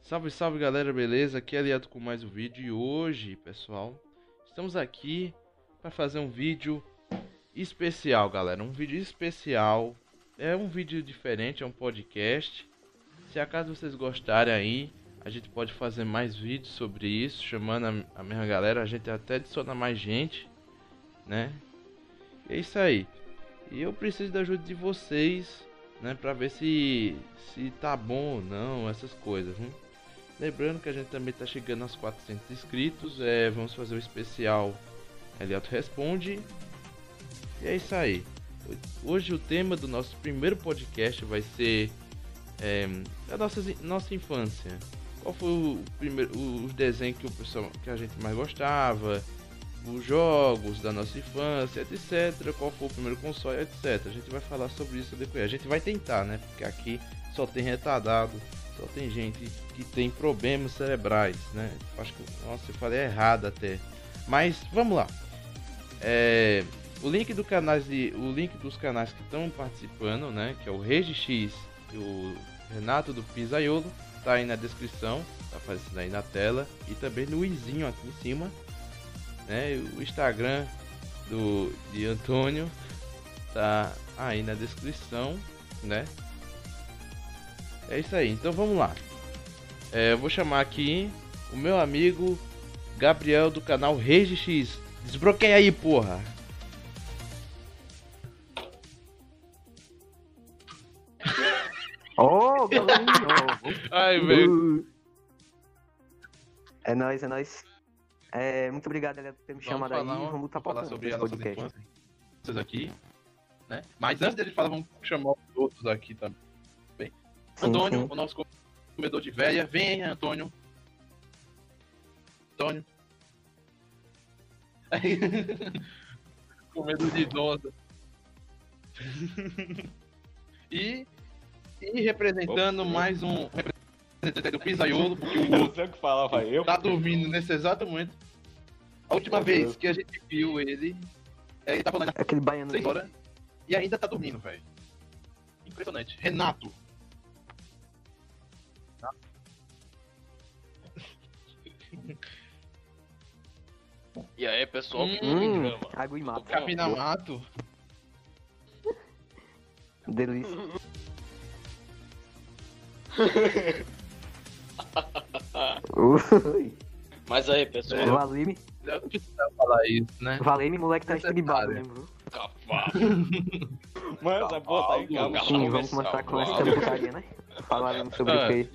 Salve, salve galera, beleza? Aqui é Aliado com mais um vídeo e hoje, pessoal, estamos aqui para fazer um vídeo especial, galera. Um vídeo especial, é um vídeo diferente, é um podcast. Se acaso vocês gostarem aí, a gente pode fazer mais vídeos sobre isso, chamando a, mesma galera. A gente até adiciona mais gente, né? E é isso aí. E eu preciso da ajuda de vocês, né? Pra ver se, se tá bom ou não, essas coisas, hein? Lembrando que a gente também tá chegando aos 400 inscritos. É, vamos fazer um especial Eliato Responde. E é isso aí. Hoje o tema do nosso primeiro podcast vai ser é, a nossa, nossa infância qual foi o primeiro os desenhos que o pessoal que a gente mais gostava, os jogos da nossa infância, etc. Qual foi o primeiro console, etc. A gente vai falar sobre isso depois. A gente vai tentar, né? Porque aqui só tem retardado, só tem gente que tem problemas cerebrais, né? Acho que nossa, eu falei errado até. Mas vamos lá. É, o link do canais de, o link dos canais que estão participando, né? Que é o Regi X o Renato do Pisaiolo tá aí na descrição, tá aparecendo aí na tela e também no izinho aqui em cima, né? O Instagram do de Antônio tá aí na descrição, né? É isso aí. Então vamos lá. É, eu vou chamar aqui o meu amigo Gabriel do canal Rage X. Desbloqueia aí, porra. Oh! Ai, velho. É nóis, é nóis. É, muito obrigado, Elia, por ter me Vamos chamado falar, aí. Vamos estar falar sobre a nossa podcast. infância. Vocês aqui, né? Mas antes deles falar, vamos chamar os outros aqui também. Bem, Sim, Antônio, sim. o nosso comedor de véia. Vem, Antônio. Antônio. comedor de idosa. e, e representando mais um representante do Pisaiolo, porque o Eu sei o que falava eu. tá dormindo nesse exato momento. A última Meu vez Deus. que a gente viu ele, ele tá falando Aquele baiano horas e ainda tá dormindo, velho. Impressionante. Renato. E aí, pessoal? Hum, água e mato. Capinamato. Delícia. Ui. Mas aí, pessoal? Valime, Eu não precisava falar isso, né? Valime, moleque tá estribado. Cavalo. Mano, essa porra tá aí, Cavalo. calma. Sim, vamos começar com essa putaria, né? Falaremos sobre Ah. o que?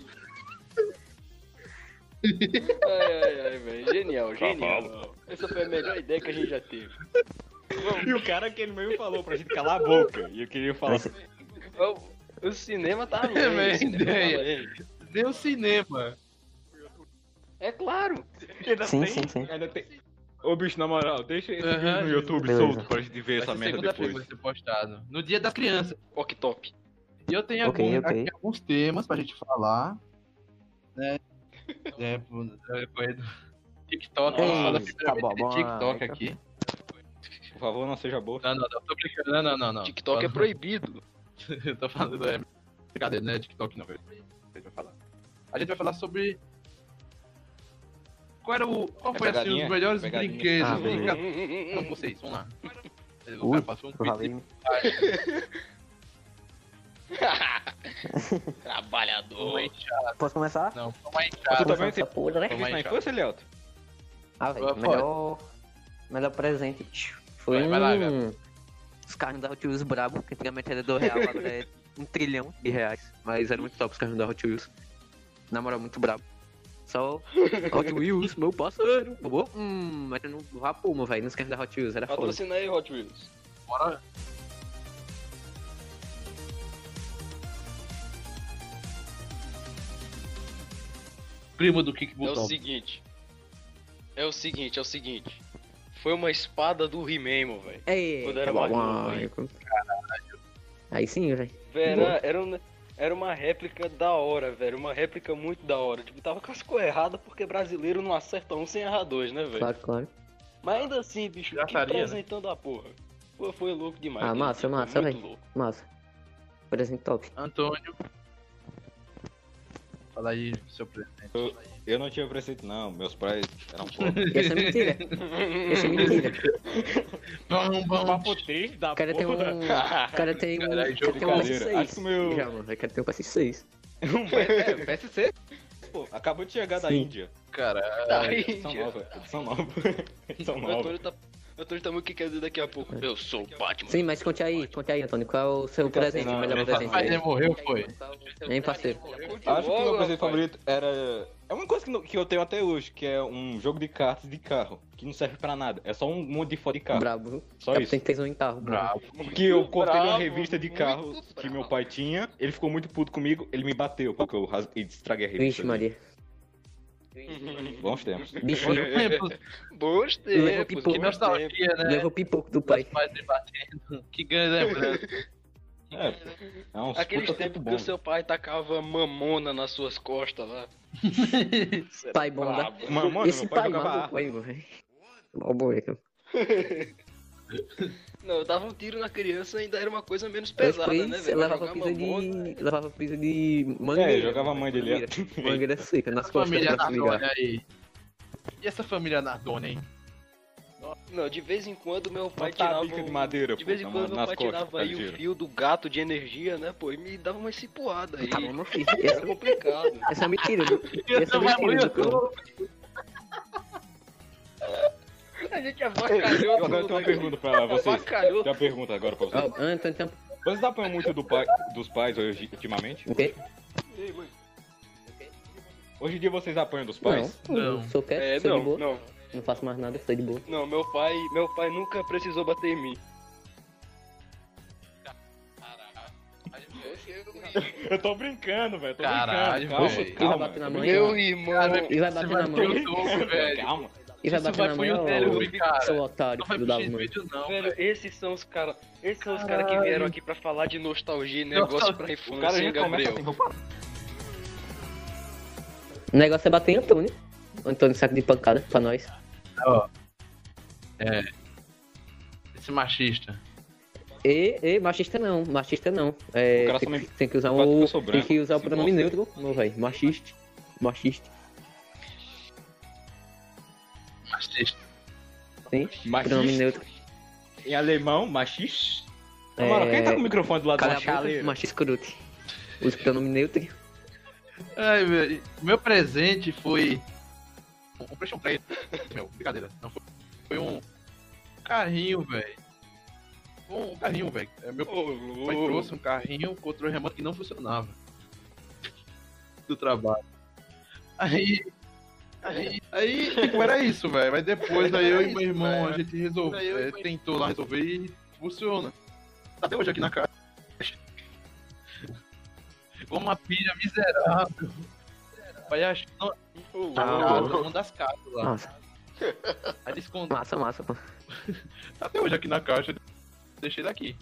Ai, ai, ai, velho. Genial, genial. Essa foi a melhor ideia que a gente já teve. E o cara que ele mesmo falou pra gente calar a boca. E eu queria falar. O, o cinema tá É, além. cinema tá ideia. além. Deu cinema. É claro. Ainda Sim, tem, sim, sim. Ainda tem. Ô bicho, na moral, deixa esse vídeo no YouTube beleza. solto pra gente ver Vai essa merda depois. vai ser postado. No dia das crianças. Ok, top. E eu tenho Ok, alguns, ok. aqui alguns temas pra gente falar. Né? É, depois do TikTok. Ei, falar tá bom, TikTok ah, aqui. Por favor, não seja boa. Não, não, não, tô brincando. Não, não, não. não. TikTok é proibido. Eu tô falando, é. Brincadeira, não é TikTok não, velho. A gente vai falar. A gente vai falar sobre. Qual era o. Qual É foi assim, os melhores Pegadinha. brinquedos? Ah, beleza. Não, vocês, vamos lá. O cara passou um quiz. Trabalhador. Posso começar? Não, toma Tu enxada. também essa tem porra, né? isso na infância, Leoto? Ah, velho, melhor, melhor presente foi Vai, vai lá, um... Os carros da Hot Wheels brabo, que antigamente era do real, agora é um trilhão de reais. Mas era muito top os carros da Hot Wheels. Na moral, muito brabo. Só Hot Wheels, meu parceiro. Bobo, hum, metendo no rapuma, velho, nos carros da Hot Wheels, era foda. Patrocina aí, Hot Wheels. Bora. Primo do Kick É o seguinte. É o seguinte, é o seguinte. Foi uma espada do He-Man, velho. Ei, Quando era tá bom. novo, hein? Aí sim, velho. Era, era, um- era uma réplica da hora, velho. Uma réplica muito da hora. Tipo, tava com as coisas erradas porque brasileiro não acerta um sem errar dois, né, velho? Claro, claro. Mas ainda assim, bicho, que né? presentão da porra. Pô, foi louco demais. Ah, aquele massa, foi massa, velho. louco. Massa. Presente top. Antônio. Fala aí, seu presidente. Eu não tinha preceito, não. Meus pais eram pobres. Essa é mentira. Essa é mentira. Vamos, vamos. Papo triste da O cara tem um. porra. O cara tem um. O Caralho, cara tem um brincadeira. Acho que o PS6. meu- Já, mano. O cara tem um PS6. Um é, PSC. Pô, acabou de chegar da Sim. Índia. Cara, Da Índia. nova. Edição nova. Edição O nova. Antônio tá. o Antônio tá muito que quer dizer daqui a pouco. Eu sou o Batman. Sim, mas conte aí, conte aí, Antônio. Qual é o seu presente? Não, o melhor presente? Mas ele morreu, foi? Hein, parceiro? Acho que o meu presente favorito era. É uma coisa que, não- que eu tenho até hoje, que é um jogo de cartas de carro, que não serve pra nada. É só um monte de foto de carro. Brabo, viu? Só Cara, isso. Tem tesão em carro. brabo. Bravo. Porque eu cortei uma revista de carro que meu pai tinha, ele ficou muito puto comigo, ele me bateu porque eu ras- estraguei a revista. Vixe, Maria. Bons tempos. Bichinho. Bons tempos. pipoca. Que bons tempos. nostalgia, né? Levou pipoco do pai. Que grande lembrança. É, é uns Aqueles puta que o seu pai tacava mamona nas suas costas lá. Pai bom, né? Mano, mano, Esse meu pai pai jogava arma. Não, eu dava um tiro na criança ainda era uma coisa menos pesada, né, depois velho? levava mamona. de. Levava pisa de mangueira. É, jogava a mãe dele. Mangueira, mangueira seca nas costas família. Nardone aí. E essa família Nardone, hein? Não, de vez em quando meu pai Uma tirava. tabica de um- madeira, De pô, vez em quando meu pai costas, tirava aí o fio do gato de energia, né, pô? E me dava uma cipuada aí. Tá bom, meu filho. Era Essa, complicado. essa é mentira? Essa é mentira? YouTube. A gente Eu avacalhou agora tenho tudo uma aqui. pergunta pra vocês. Avacalhou. Tem uma pergunta agora pra vocês. Ó, Antônio tem Vocês apanham muito do pai, dos pais hoje, ultimamente? o quê? Ei, mãe. Hoje em dia vocês apanham dos pais? Não, Não. sou quieto, É, sou de não, boa. não. Não faço mais nada, estou de boa. Não, meu pai, meu pai nunca precisou bater em mim. Eu tô brincando, velho. Tô Caralho, brincando. velho. Calma, E vai bater na calma. mãe? Meu irmão. E vai bater na velho. Calma. E vai bater na ô, cara. seu otário, filho da mãe. Não, Velho, esses são os caras. Esses são os caras que vieram aqui pra falar de nostalgia e negócio pra O infância, cara hein, Gabriel? assim, vou parar. O negócio é bater em Antônio. Antônio saco de pancada pra nós. Esse machista. E, e machista não, machista não. É, O cara tem, só que- me- tem que usar o que Tem que usar o pronome neutro, meu velho. Machista. Machista. Machista. Sim. Machista. Pronome neutro. Em alemão, machis. É... Mano, quem tá com o microfone do lado Cala da boca, machista escroto. Usa o pronome neutro. Ai, velho. Meu presente foi. Um PlayStation 3. Meu, brincadeira. Não foi. Foi um carrinho, velho. Um carrinho, velho. É, Meu Ô, pai trouxe um carrinho, controle remoto que não funcionava. Do trabalho. Aí. Aí, aí tipo, era isso, velho. Mas depois, aí eu e meu irmão, a gente resolveu. é, tentou lá resolver e funciona. Até hoje aqui na casa. Com uma pilha miserável. Pai, acho que não, ah, louco. uma das casas lá. Nossa, Aí eles escondem. massa, massa, pô. Tá Até hoje aqui na caixa. Deixei daqui.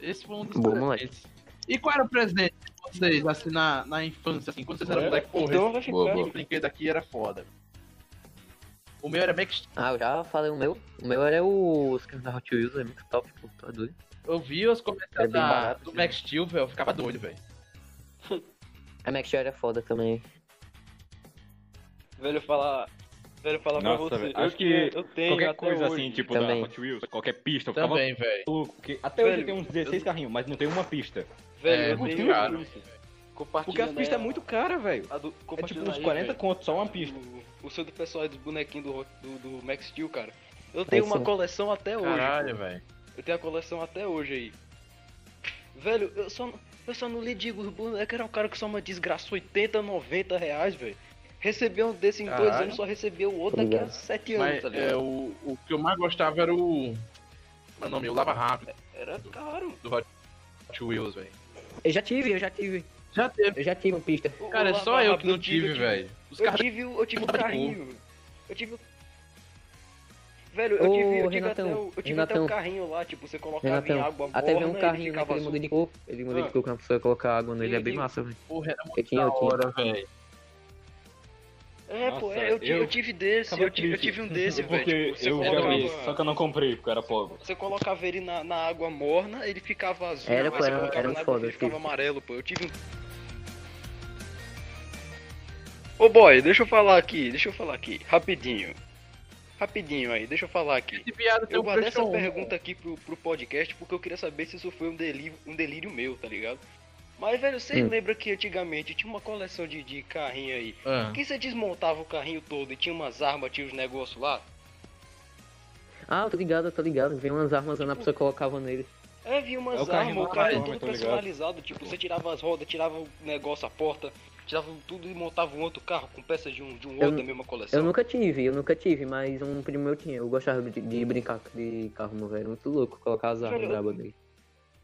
Esse foi um dos Boa, presentes. E qual era o presente de vocês, assim, na, na infância, assim, quando vocês eram É, moleque, porra, então esse ficar. esse brinquedo aqui era foda. O meu era Max... Ah, eu já falei o meu. O meu era o os carros da Hot Wheels, é muito top, pô. Tá doido. Eu vi os comentários bem da- barato, do. Max Steel, velho, eu ficava doido, velho. A Max Steel era foda também. Velho, falar. Velho, falar pra você. velho. eu, Acho que eu tenho Qualquer até coisa hoje. assim, tipo Também. da Hot Wheels, qualquer pista, eu ficava Também, velho. Porque até hoje Velho, tem uns 16 carrinhos, mas não tem uma pista. Velho, É, eu muito tenho caro. Porque as pistas é aí, muito cara, velho. a do- É tipo uns aí, 40 velho. conto, só uma pista. O, o seu do pessoal aí dos bonequinhos do, do, do Max Steel, cara. Eu tenho Aí uma coleção até hoje. Caralho, velho. Eu tenho a coleção até hoje aí. Velho, eu só, eu só não lhe digo, os bonecos era um cara que só uma desgraça 80, 90 reais, velho. Recebeu um desse em dois anos, só recebeu o outro daqui a. 7 anos, Mas tá é, ligado? o, o que eu mais gostava era o... Meu nome, o Lava Rápido, Era caro. do Hot Wheels, velho. Eu já tive, eu já tive. Já teve. Eu já tive uma pista. O- Cara, é o só eu que não tive, eu velho. Os Eu caras... tive, o- eu tive um de cor. carrinho. Eu tive. o- Velho, eu Ô, tive, eu tive, Renatão, até, o, eu tive até um Renatão. carrinho lá, tipo, você colocava em Renatão, água até veio um carrinho ele naquele azul. muda de cor. Ele muda de Ah. cor que a pessoa colocar água nele, Sim, é bem sim. massa, velho. Porra, era muito Eu tinha, da eu hora, velho. É, pô, Nossa, é, eu, eu eu tive desse, eu tive, eu tive um desse, velho. Porque Tipo, eu já vi, só que eu não comprei, porque eu era pobre. você colocava ele na, na água morna, ele ficava azul. Era, pô, você era- colocava era na um água foda, eu ficava amarelo, pô. Eu tive um. Ô boy, deixa eu falar aqui, deixa eu falar aqui, rapidinho. Rapidinho aí, deixa eu falar aqui. Eu guardei essa PlayStation 1. pergunta aqui pro, pro podcast porque eu queria saber se isso foi um delírio, um delírio meu, tá ligado? Mas, velho, você Hum. lembra que antigamente tinha uma coleção de, de carrinho aí? Ah. Que você desmontava o carrinho todo e tinha umas armas, tinha os negócios lá? Ah, eu tô ligado, eu tô ligado. Vem umas armas lá, a pessoa colocava nele. É, vinha umas É o carrinho armas, o arma, tudo tá personalizado. Tipo, você tirava as rodas, tirava o negócio, a porta, tirava tudo e montava um outro carro com peças de um, de um Eu outro da mesma coleção. Eu nunca tive, eu nunca tive, mas um primo meu tinha. Eu gostava de, de brincar de carro, meu velho. Muito louco colocar as armas brabas dele.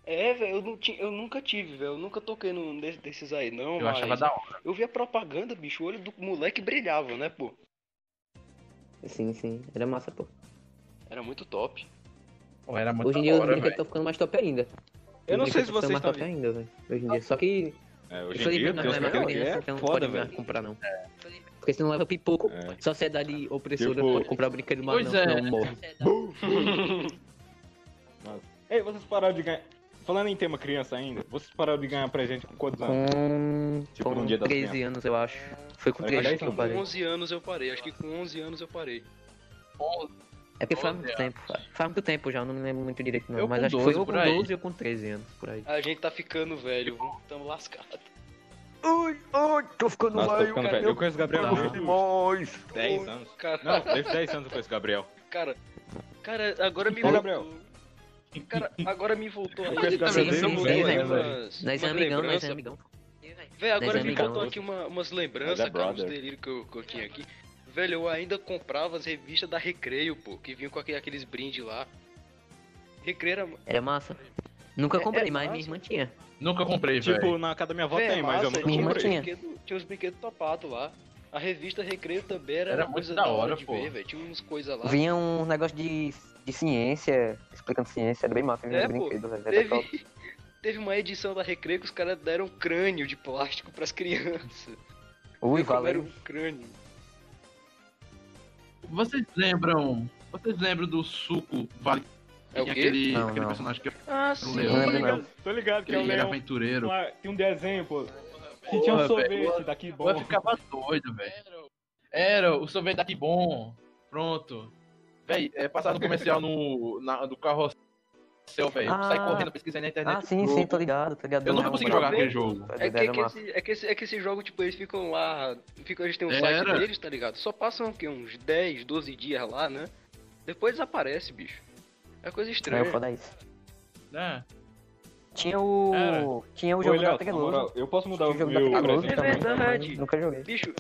É, velho, eu, não tinha- eu nunca tive, velho. Eu nunca toquei num desse- desses aí, não. Eu mas achava da hora. eu via propaganda, bicho. O olho do moleque brilhava, né, pô? Sim, sim. Era massa, pô. Era muito top. Pô, era muito Hoje em dia os hora, brinquedos velho. estão ficando mais top ainda. Eu não Os sei se brinquedos vocês tão estão mais top ainda, velho. Hoje em dia. Só que, É, hoje em dia, Deus não é é então não foda, pode mais velho. comprar, não. Porque se não leva pipoco, É. sociedade opressora Tipo- pode comprar brinquedo mais Pois não, é. senão morre. Ei, vocês pararam de ganhar. Falando em tema criança ainda, vocês pararam de ganhar presente com quantos anos? Com, Tipo, com no dia das 13 crianças. anos, eu acho. Foi com Era 13 dez que eu anos. parei. Com 11 anos eu parei. Acho que com 11 anos eu parei. É porque faz 12 muito tempo. Faz, muito tempo já, eu não me lembro muito direito não. Eu mas acho que foi 12 ou por com aí. 12 ou com 13 anos, por aí. A gente tá ficando velho, tamo lascado. Ui, ui, tô ficando Nossa, tô ficando velho. Eu conheço o Gabriel há uns demais. 10 anos. Cara, Não, desde 10 anos eu conheço o Gabriel. cara, cara, agora me Ô. Gabriel. Cara, agora me voltou Tá Voltou sim, aí velho. umas- Nós é amigão, nós é lembranças. amigão. Velho, agora Nós é me amigão. voltou aqui uma, umas lembranças, Nós é cara, uns delírios que eu, que eu tinha aqui. Velho, eu ainda comprava as revistas da Recreio, pô, que vinham com aquele- aqueles brindes lá. Recreio era. Era massa. Nunca É- comprei, é mas massa. minha irmã tinha. Nunca comprei, velho. Tipo, na casa da minha avó Véi, é tem, mas eu massa, nunca Minha irmã comprei. tinha. tinha uns brinquedos topados lá. A revista Recreio também era, Era uma muito coisa da hora, de pô. ver, velho. Tinha uns coisas lá. Vinha um negócio de, de ciência, explicando ciência, era bem massa, É, pô, velho. Era top. Teve, teve uma edição da Recreio que os caras deram crânio de plástico pras crianças. Ui, Como era valeu. um crânio. Vocês lembram. Vocês lembram do suco Vale? É o Tinha quê? Aquele, Não, aquele não. personagem que Ah, Não sim. lembro. Tô ligado, tô ligado que é o ele era leão. aventureiro. Tem um desenho, pô. Que tinha um sorvete daqui bom. Eu ficava doido, velho. Era, o sorvete daqui bom. Pronto. Véi, é passado no comercial no, na, do carrossel, velho. Ah. Sai correndo, pesquisando na internet. Ah, sim, jogo. sim, tô ligado, tô ligado. Eu nunca Não, consegui jogar aquele jogo. É que, é, que massa. esse, é, que esse, é que esse jogo, tipo, eles ficam lá. Ficam, eles têm um Era. site deles, tá ligado? Só passam o quê? Uns 10, 12 dias lá, né? Depois desaparece, bicho. É coisa É, estranha. foda isso. É. Tinha o. Era. Tinha o Ô, jogo da Léo, moral, eu posso mudar o o jogo da meu Treloso presente? É verdade. Nunca joguei. Bicho,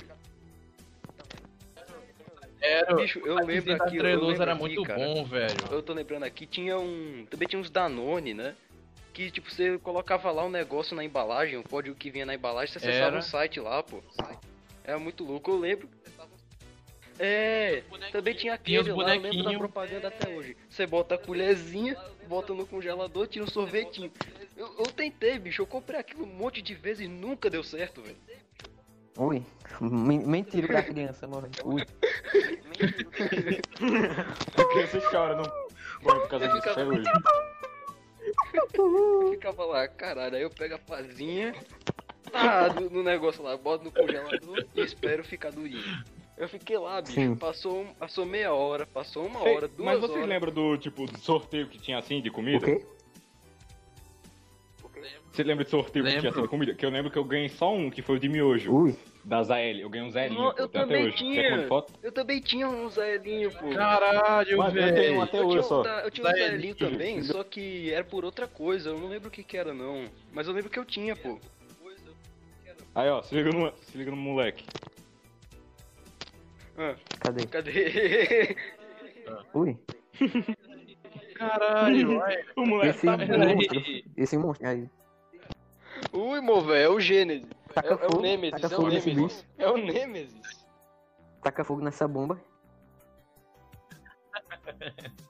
Era, bicho, eu lembro aqui. Eu lembro era aqui, muito cara. bom, velho. Eu tô lembrando aqui, tinha um. Também tinha uns Danone, né? Que tipo, você colocava lá um negócio na embalagem, o código que vinha na embalagem, você acessava Era. um site lá, pô. Era muito louco, eu lembro. É, também tinha Tinha aquele lá, eu lembro da propaganda até hoje. Você bota a colherzinha, bota no congelador, tira um sorvetinho. Eu, eu tentei, bicho, eu comprei aquilo um monte de vezes e nunca deu certo, velho. Ui, men- mentira pra criança, mano. Ui. A criança chora, não. Bom, por causa disso até hoje. Eu ficava lá, caralho, aí eu pego a pazinha, ah, no, no negócio lá, boto no congelador e espero ficar durinho. Eu fiquei lá, bicho, Sim. passou, um- passou meia hora, passou uma Ei, hora, duas Mas vocês horas. lembram do tipo do sorteio que tinha assim de O comida? quê? Você lembra de sorteio que tinha Lembro. assim de comida? Que eu lembro que eu ganhei só um, que foi o de miojo. Ui. Da Zael. Eu ganhei um. Não, pô, eu até também hoje. tinha. Que eu? Eu também tinha um Zaelinho, pô. Caralho, Mas eu tenho velho. até Eu hoje tinha, só. um, eu tinha um Zaelinho. Zaelinho também, só que era por outra coisa, eu não lembro o que que era não. Mas eu lembro que eu tinha, pô. Aí, ó, se liga no, se liga no moleque. Ah, Cadê? cadê? Ui. Caralho, vai. O moleque Esse tá monstro. Esse monstro aí. Ui, mo, velho, é o Gênesis. É, Taca é o fogo. Nemesis, Taca é o fogo nesse Nemesis. bicho. É o Nemesis. Taca fogo nessa bomba.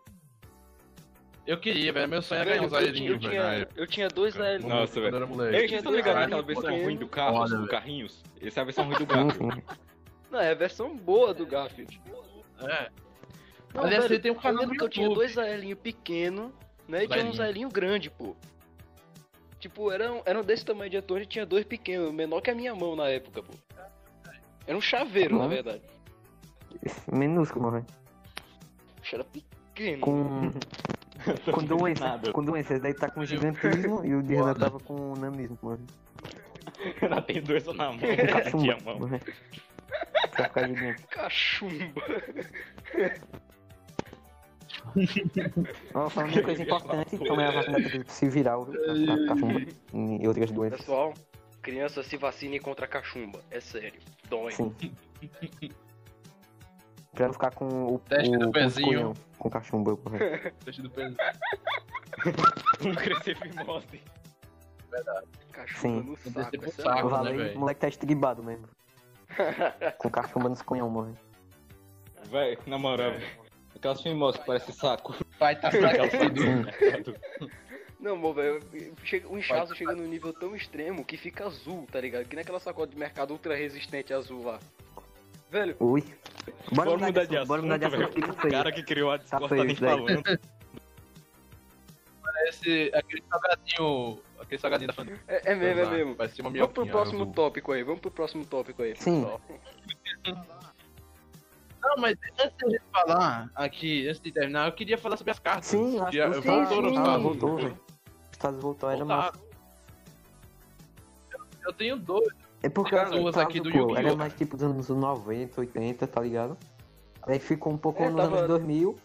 Eu queria, velho. Meu sonho era ganhar Velho, eu, tinha, eu, Zaelinho, velho. na tinha, eu tinha dois Zaelinhos. Nossa, velho. eu estão ligados Caralho, naquela versão porque- ruim do carro, Foda, do carrinhos? Essa é a versão ruim do sim. Não, é a versão boa do Garfield. É. Não, Aliás, velho, você tem um canal que eu tinha dois Zaelinho pequeno, né? E tinha um Zaelinho. Zaelinho grande, pô. Tipo, eram, eram desse tamanho de ator e tinha dois pequenos, menor que a minha mão na época, pô. Era um chaveiro, na verdade. Minúsculo, velho. Era pequeno. Com. com. Nada. Com doença. Esse daí tá com gigantismo e o de Renan tava com nanismo, mano. Ela tem doença na mão. Com Tinha cachumba. Pra ficar gigante. Cachumba. Ó, falando uma coisa importante, tomei a vacina da gripe viral, cachumba e outras doenças. Pessoal, criança se vacine contra a cachumba. É sério. Dói. Sim. Pra não ficar com o, Teste o do com pezinho. cunhão, com cachumba. Deixa do peso. Não crescer fimose. Cachumba Sim. no Não saco. é saco. O né, o moleque tá estribado mesmo. Com cachumba nos cunhão, morre. Véi, na moral, aquelas fimose que parece saco. Vai tá Aquelas fraco. Não, amor, velho. chega- O inchaço chega num nível tão extremo que fica azul, tá ligado? Que nem aquela sacola de mercado ultra resistente azul lá. Velho, Ui. Bora, Bora mudar de assunto, Bora mudar de assunto, velho. O cara que criou a Discord tá nem falando. Parece aquele salgadinho. Aquele salgadinho da família. é, é mesmo, é mesmo. Parece uma Vamos pro próximo azul. tópico aí, vamos pro próximo tópico aí. Sim. Não, mas antes de a gente falar aqui, antes de terminar, eu queria falar sobre as cartas. Sim, acho que sim, voltou sim, voltou, Unidos. velho. Os Estados voltou, era massa. Eu tenho dois. É porque As as duas aqui do Yu-Gi-Oh! era mais tipo dos anos 90, 80, tá ligado? Aí ficou um pouco É, nos tava- anos 2000,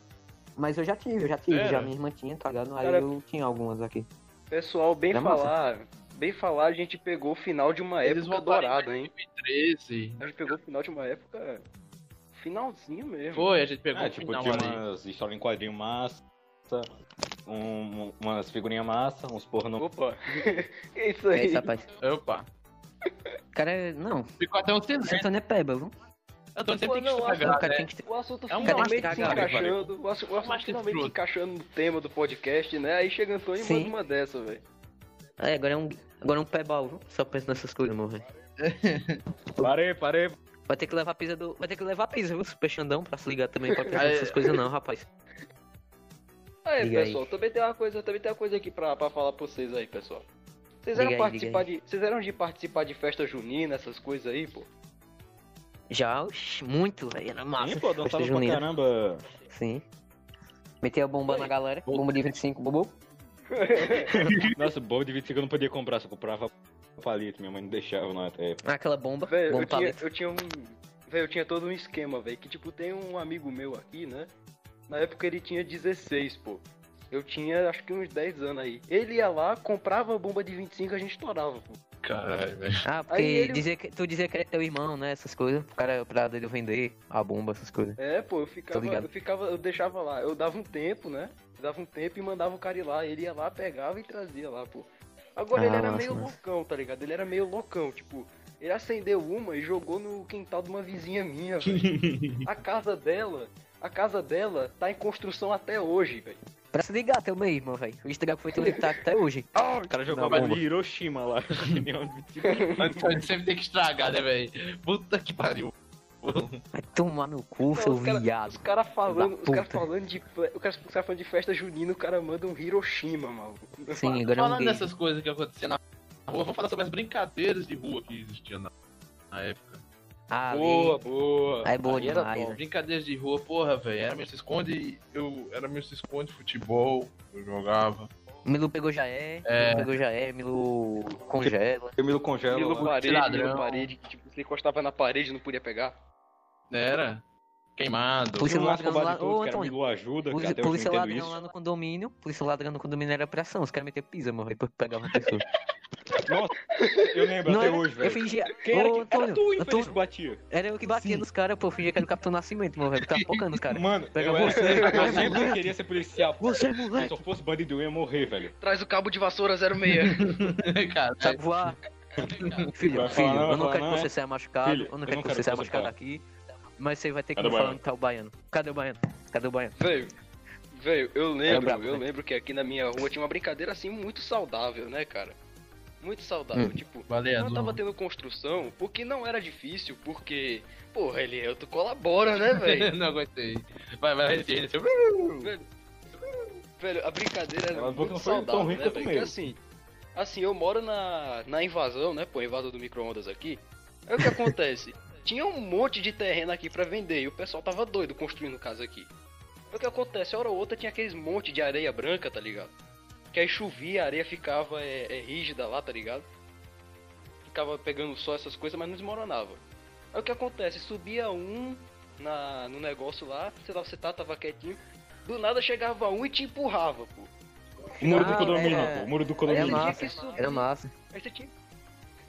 mas eu já tive, eu já tive, Era? já minha irmã tinha, tá ligado? Aí Cara- eu tinha algumas aqui. Pessoal, bem É massa. falar, bem falar, a gente pegou o final de uma Eles época dourada, hein? 2013. A gente pegou o final de uma época. Finalzinho mesmo. Foi, a gente pegou É, o tipo, final tinha ali. umas histórias em quadrinho massa, um- umas figurinhas massa, uns porra no... Opa! que isso É aí? isso, rapaz. Opa. Cara, não, Ficou até um silêncio. esse Antônio é peba, viu? Antônio sempre Pô, tem que não, estragar, o cara né? tem que. O assunto É um finalmente se encaixando, o assu- o assunto Mas tem finalmente se fruto. encaixando no tema do podcast, né? Aí chega Antônio e Sim. manda uma dessa, velho. É, agora é um, agora é um pebal, viu? Só penso nessas coisas, morre. Parei, parei. Vai ter que levar a pizza do... Vai ter que levar a pizza, viu? Super Xandão pra se ligar também pra pensar Aí- nessas coisas não, rapaz. Aí, Diga aí. pessoal, também tem uma coisa, também tem uma coisa aqui pra, pra falar pra vocês aí, pessoal. Vocês eram aí, participar de. Vocês eram de participar de festa junina, essas coisas aí, pô? Já, oxi, muito, velho. Era massa. Sim, pô, festa dançava pra junina. caramba. Sim. Metia a bomba na galera, bomba de 25, bobo. Nossa, bolo de 25 eu não podia comprar, só comprava palito, minha mãe não deixava na época. Ah, Aquela bomba, bomba eu tinha, eu tinha um. Velho, eu tinha todo um esquema, velho. Que tipo, tem um amigo meu aqui, né? Na época ele tinha 16, pô. Eu tinha acho que uns 10 anos aí. Ele ia lá, comprava a bomba de 25 a gente estourava, pô. Caralho, velho. Ah, porque ele- dizia que, tu dizia que era teu irmão, né? Essas coisas. O cara, pra dele vender a bomba, essas coisas. É, pô, eu ficava, eu ficava, eu deixava lá, eu dava um tempo, né? Eu dava um tempo e mandava o cara ir lá, ele ia lá, pegava e trazia lá, pô. Agora Ah, ele era meio loucão, tá ligado? Ele era meio loucão, tipo, ele acendeu uma e jogou no quintal de uma vizinha minha, velho. A casa dela, a casa dela tá em construção até hoje, velho. Pra se ligar teu meu irmão, velho. O estrago foi teu tá até hoje. Ah, O cara jogou Não, a bomba bomba. de Hiroshima lá. Sempre tem que estragar, né, velho? Puta que pariu. Vai tomar no cu, Não, seu os cara- viado. Os caras falando, os caras puta. falando de, os caras os caras falando de festa junina, o cara manda um Hiroshima, maluco. Sim, agora é um Falando dessas coisas que aconteciam na rua, vamos falar sobre as brincadeiras de rua que existiam na, na época. Ah, ali. Boa, boa. Aí é boa Aí era demais, bom. né? Brincadeiras de rua, porra, velho. Era meu se esconde, eu era meu se esconde futebol, eu jogava. Milu pegou já é, É. Milu pegou já é, Milu congela. Eu me congelo Milo lá. parede. Milo parede, que tipo, você encostava na parede e não podia pegar. Era queimado. Polícia ladrão ladrão lá. Ô, era Antônio. Ajuda, Polícia, polícia eu ladrão isso. lá no condomínio. Polícia ladrão no condomínio era pressão. Os caras meteram pisa, morrer pra pegar uma pessoa. Nossa, eu lembro Não até era- hoje, Eu velho. fingia. Quem era, Ô, que... Antônio, era tu, infeliz, Antônio, batia. Era eu que batia nos caras, pô. Eu fingia que era o Capitão Nascimento, morrer. Tava focando os caras. Mano, Pega eu, era, você, eu pega sempre você. queria ser policial. Você, Se moleque. eu fosse bandido, eu ia morrer, velho. Traz o cabo de vassoura 06. Cara, Sabe voar? Filho, Vai filho, eu não quero que você saia machucado. Eu não eu quero que você saia machucado aqui. Mas você vai ter que Cadê me o falar onde tá o baiano. Cadê o baiano? Cadê o baiano? Velho, velho, eu lembro, brabo, eu né? lembro que aqui na minha rua tinha uma brincadeira assim muito saudável, né, cara? Muito saudável, Hum. tipo, valeu. não tava tendo construção, o que não era difícil, porque, porra, ele tu colabora, né, velho? não aguentei. Vai, vai, repete. velho, velho, a brincadeira era Ela muito não foi tão saudável, ruim né, velho? Porque assim, assim, eu moro na, na invasão, né, pô, invasão do micro-ondas aqui. Aí o que acontece? Tinha um monte de terreno aqui pra vender e o pessoal tava doido construindo casa aqui. O que acontece, hora ou outra tinha aqueles monte de areia branca, tá ligado? Que aí chovia, a areia ficava é, é, rígida lá, tá ligado? Ficava pegando só essas coisas, mas não desmoronava. Aí o que acontece, subia um na, no negócio lá, sei lá, você tá, tava quietinho, do nada chegava um e te empurrava, pô. O muro do Ah, condomínio, é. pô. O muro do Era condomínio. tinha massa, subir. era massa. Aí você tinha,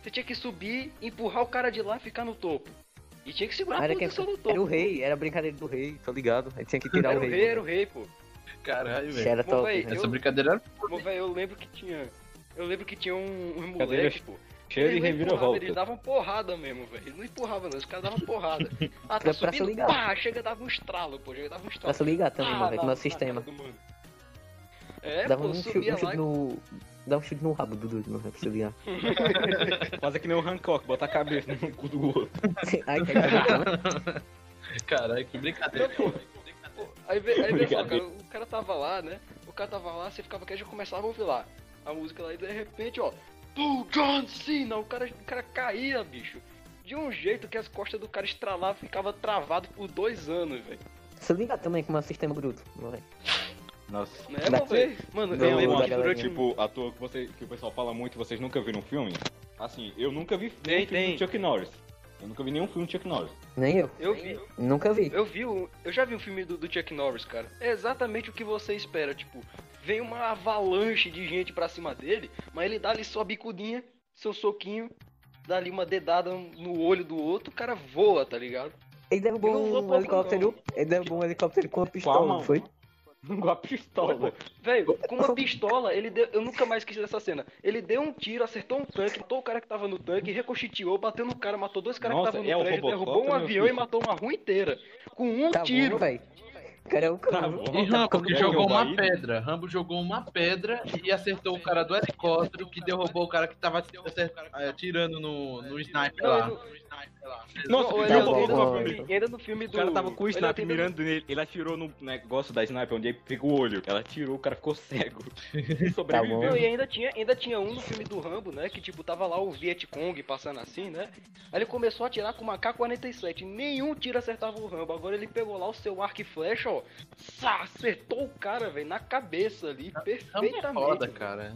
você tinha que subir, empurrar o cara de lá e ficar no topo. E tinha que segurar Era, a que, posição no topo. era o rei, era a brincadeira do rei, tá ligado? Aí tinha que tirar Era o o rei. rei, era o rei, pô. Caralho, velho. era Pô, top. véi, velho. Essa brincadeira era Mas, velho, eu lembro que tinha. Eu lembro que tinha um, um moleque, pô. Cheio de reviravolta. Eles davam porrada mesmo, velho. Eles não empurravam, não. Os caras davam porrada. Ah, tá Pra- pra se subindo, ligar. pá, chega, dava um estralo, pô. Chega, dava um Pra estralo. se ligar também, Ah, mano, velho, no nosso sistema. É, Dava pô, um subia no. Dá um chute no rabo do doido, mano, pra se ligar. Fazer que nem o Hancock, botar a cabeça no cu do outro. Ai, que né? Caralho, que brincadeira. Pô, Aí vê, aí vê só, cara, o cara tava lá, né? O cara tava lá, você ficava quieto e já começava a ouvir lá. A música lá e de repente, ó. Do John Cena! O cara, o cara caía, bicho. De um jeito que as costas do cara estralavam e ficava travado por dois anos, velho. Se ligar também com o meu sistema bruto, velho. Nossa. Né, Da- mano, Não, eu lembro que durante. Tipo, à toa que, você, que o pessoal fala muito vocês nunca viram um filme. Assim, eu nunca vi Tem, nenhum filme tem. do Chuck Norris. Eu nunca vi nenhum filme do Chuck Norris. Nem eu. Eu vi, Nunca vi. eu vi, eu já vi um filme do, do Chuck Norris, cara. É exatamente o que você espera, tipo, vem uma avalanche de gente pra cima dele, mas ele dá ali sua bicudinha, seu soquinho, dá ali uma dedada no olho do outro, o cara voa, tá ligado? Ele derrubou Não um helicóptero. Ele derrubou um helicóptero com uma pistola, mão? não foi? Com a pistola. Velho, com uma pistola, ele deu. Eu nunca mais esqueci dessa cena. Ele deu um tiro, acertou um tanque, matou o cara que tava no tanque, reconstituiu, bateu no cara, matou dois caras que estavam no é o prédio, Robocop, derrubou um avião filho. e matou uma rua inteira. Com um Tá tiro. bom, velho. Cara é o Tá cara. bom. E Rambo que jogou uma aí- pedra. Rambo jogou uma pedra e acertou o cara do helicóptero que derrubou o cara que tava atirando no, no sniper Não, lá. Eu não- No sniper lá. Nossa, o Tá bom, no filme, ainda no filme do. O cara tava com o ele sniper mirando nele, ele atirou no negócio da sniper onde ele pegou o olho. Ela atirou, o cara ficou cego. E sobreviveu. Não, e ainda tinha, ainda tinha um no filme do Rambo, né? Que tipo, tava lá o Vietcong passando assim, né? Aí ele começou a atirar com uma K-47. Nenhum tiro acertava o Rambo. Agora ele pegou lá o seu arco e flecha, ó. Sá, acertou o cara, velho, na cabeça ali, Rambo é perfeitamente. foda, cara.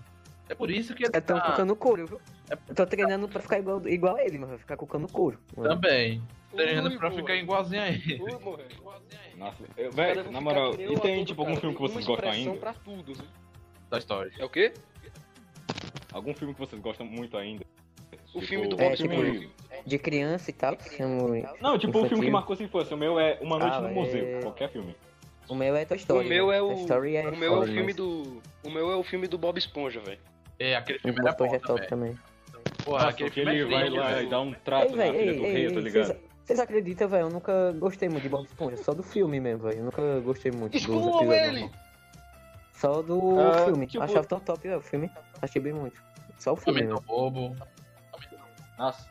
É por isso que ele É tão tá... cucando couro, viu? Eu tô treinando pra ficar igual, igual a ele, mano. Ficar cucando couro. mano. Também. Treinando Ui, pra pô. ficar igualzinho a ele. Ui. Nossa, eu- velho, na moral, e o tem tipo algum cara, filme que vocês gostam ainda? Pra tudo, né? Da história. É o quê? Algum filme que vocês gostam muito ainda? O Tipo, filme do É, Bob tipo, Esponja. De criança e tal. Não, tipo um filme que marcou sua infância. O meu é Uma Noite Ah, no é- Museu. Qualquer filme. O meu é Toy Story. O meu né? é o. É o meu é o filme mas do. O meu é o filme do Bob Esponja, velho. É, aquele O filme era Esponja é top também. também. Porra, Nossa, aquele que filme ele é vai lá e dá um trato Ei, na filha ei, do ei, rei, ei, tá ligado? vocês- acreditam, velho? Eu nunca gostei muito de Bob Esponja, só do filme mesmo, velho. Eu nunca gostei muito Excluam episódios. ele! Só do Ah, filme. tipo- Achava tão top, velho, o filme. Achei bem muito. Só o filme Também mesmo. tão bobo. Nossa.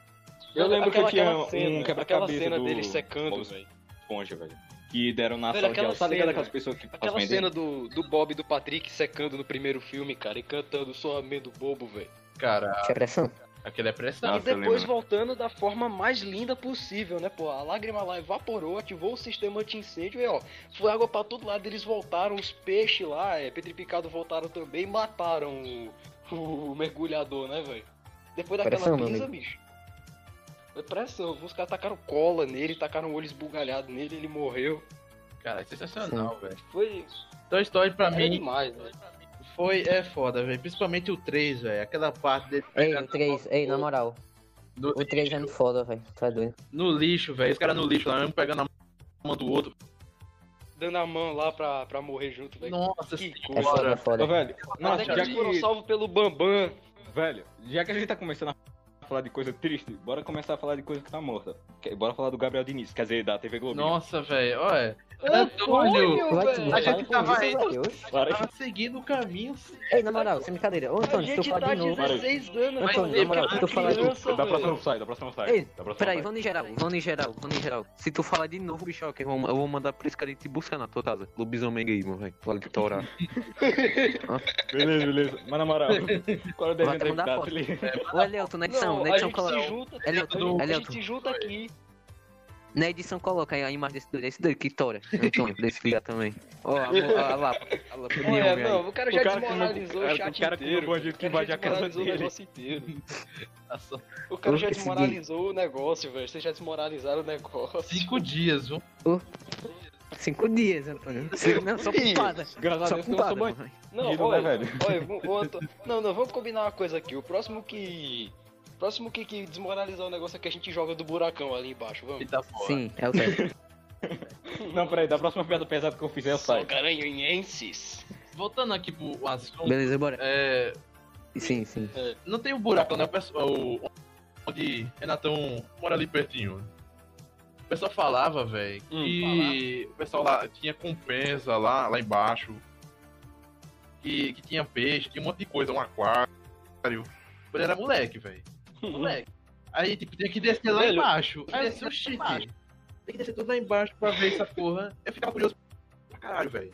Eu lembro Aquela- que eu tinha aquela cena, um Aquela quebra-cabeça cena do dele secando, velho. Esponja, velho. Que deram na Velho, sala de aquela aula. Tá ligado cena- aquelas pessoas que Aquela cena do, do Bob e do Patrick secando no primeiro filme, cara, e cantando Sou amendo bobo, velho. Cara, Tinha pressão? aquele é pressão. Nossa, e depois voltando da forma mais linda possível, né, pô? A lágrima lá evaporou, ativou o sistema anti-incêndio e, ó, foi água pra todo lado, eles voltaram, os peixes lá, é, petrificado voltaram também e mataram o, o mergulhador, né, velho? Depois daquela Pressão, brisa, bicho. Foi pressão, os caras tacaram cola nele, tacaram o olho esbugalhado nele, ele morreu. Cara, é sensacional, velho. Foi. Toy Story pra Era mim demais, velho. foi é foda, velho. Principalmente o 3, velho. Aquela parte dele Ei, o 3, ei, na moral. no, O 3 é muito foda, velho. Tá doido. no lixo, velho. Esse cara no lixo lá, um pegando a mão do outro. Dando a mão lá pra, pra morrer junto, velho. Nossa Que É foda, é senhora. foda. Ô, velho, nossa, que já eles foram que, salvos pelo Bambam. velho, já que a gente tá começando a falar de coisa triste, bora começar a falar de coisa que tá morta. Bora falar do Gabriel Diniz, quer dizer, da TV Globo. Nossa, velho. Olha, Antônio, A gente tava aí. Tá seguindo o caminho. Ei, na moral, sem brincadeira. Ô, Antônio, se tu falar tá de novo. 16 anos, Antônio, na moral, se tu falar de criança, Da próxima sai, da próxima sai. Ei, da peraí, vamos em geral, vamos em geral, vamos em geral. Se tu falar de novo, bicho, eu vou, eu vou mandar por esse cara te buscar na tua casa. Lobisomem gay, meu velho. Fala tá orar. Beleza, beleza. Mas na moral, qual é o desenho até mandar deputado foto. ali? Ô, Na edição, Não, a gente se junta, Elielton, a gente Elielton. se junta aqui. Na edição coloca aí a imagem desse doido, esse doido que tora, Antônio, desse filho também. Ó, a, a, a Lapa, a Lapa de Olha, homem aí. não, o cara O já cara que desmoralizou não- o o chat cara que inteiro. não que O cara invade já a casa desmoralizou o negócio inteiro. Passou O cara já desmoralizou o negócio, velho. Vocês já desmoralizaram o negócio. cinco dias, viu? Cinco dias, Antônio. Cinco- Não, só culpada. Graças Só que não culpada. Não, olha, né, velho? olha, Antô- não, não, vamos combinar uma coisa aqui. O próximo que. O Próximo que, que desmoralizar o negócio é que a gente joga do buracão ali embaixo, vamos. Eita. Sim, é o certo. Não, peraí, da próxima piada pesada que eu fizer eu saio. Garanhuenses. Voltando aqui pro assunto. Beleza, bora. É, Sim, sim. não tem um buraco, né? O pessoal, o- onde Renatão mora ali pertinho. O pessoal falava, velho, Hum, que o pessoal lá tinha compensa lá, lá embaixo. Que, que tinha peixe, tinha um monte de coisa, um aquário. Ele era moleque, velho. Moleque. Aí, tipo, tinha que descer lá Velho, embaixo. Aí desceu o shit. Tem que descer tudo lá embaixo pra ver essa porra. Eu ficava curioso pra caralho, velho.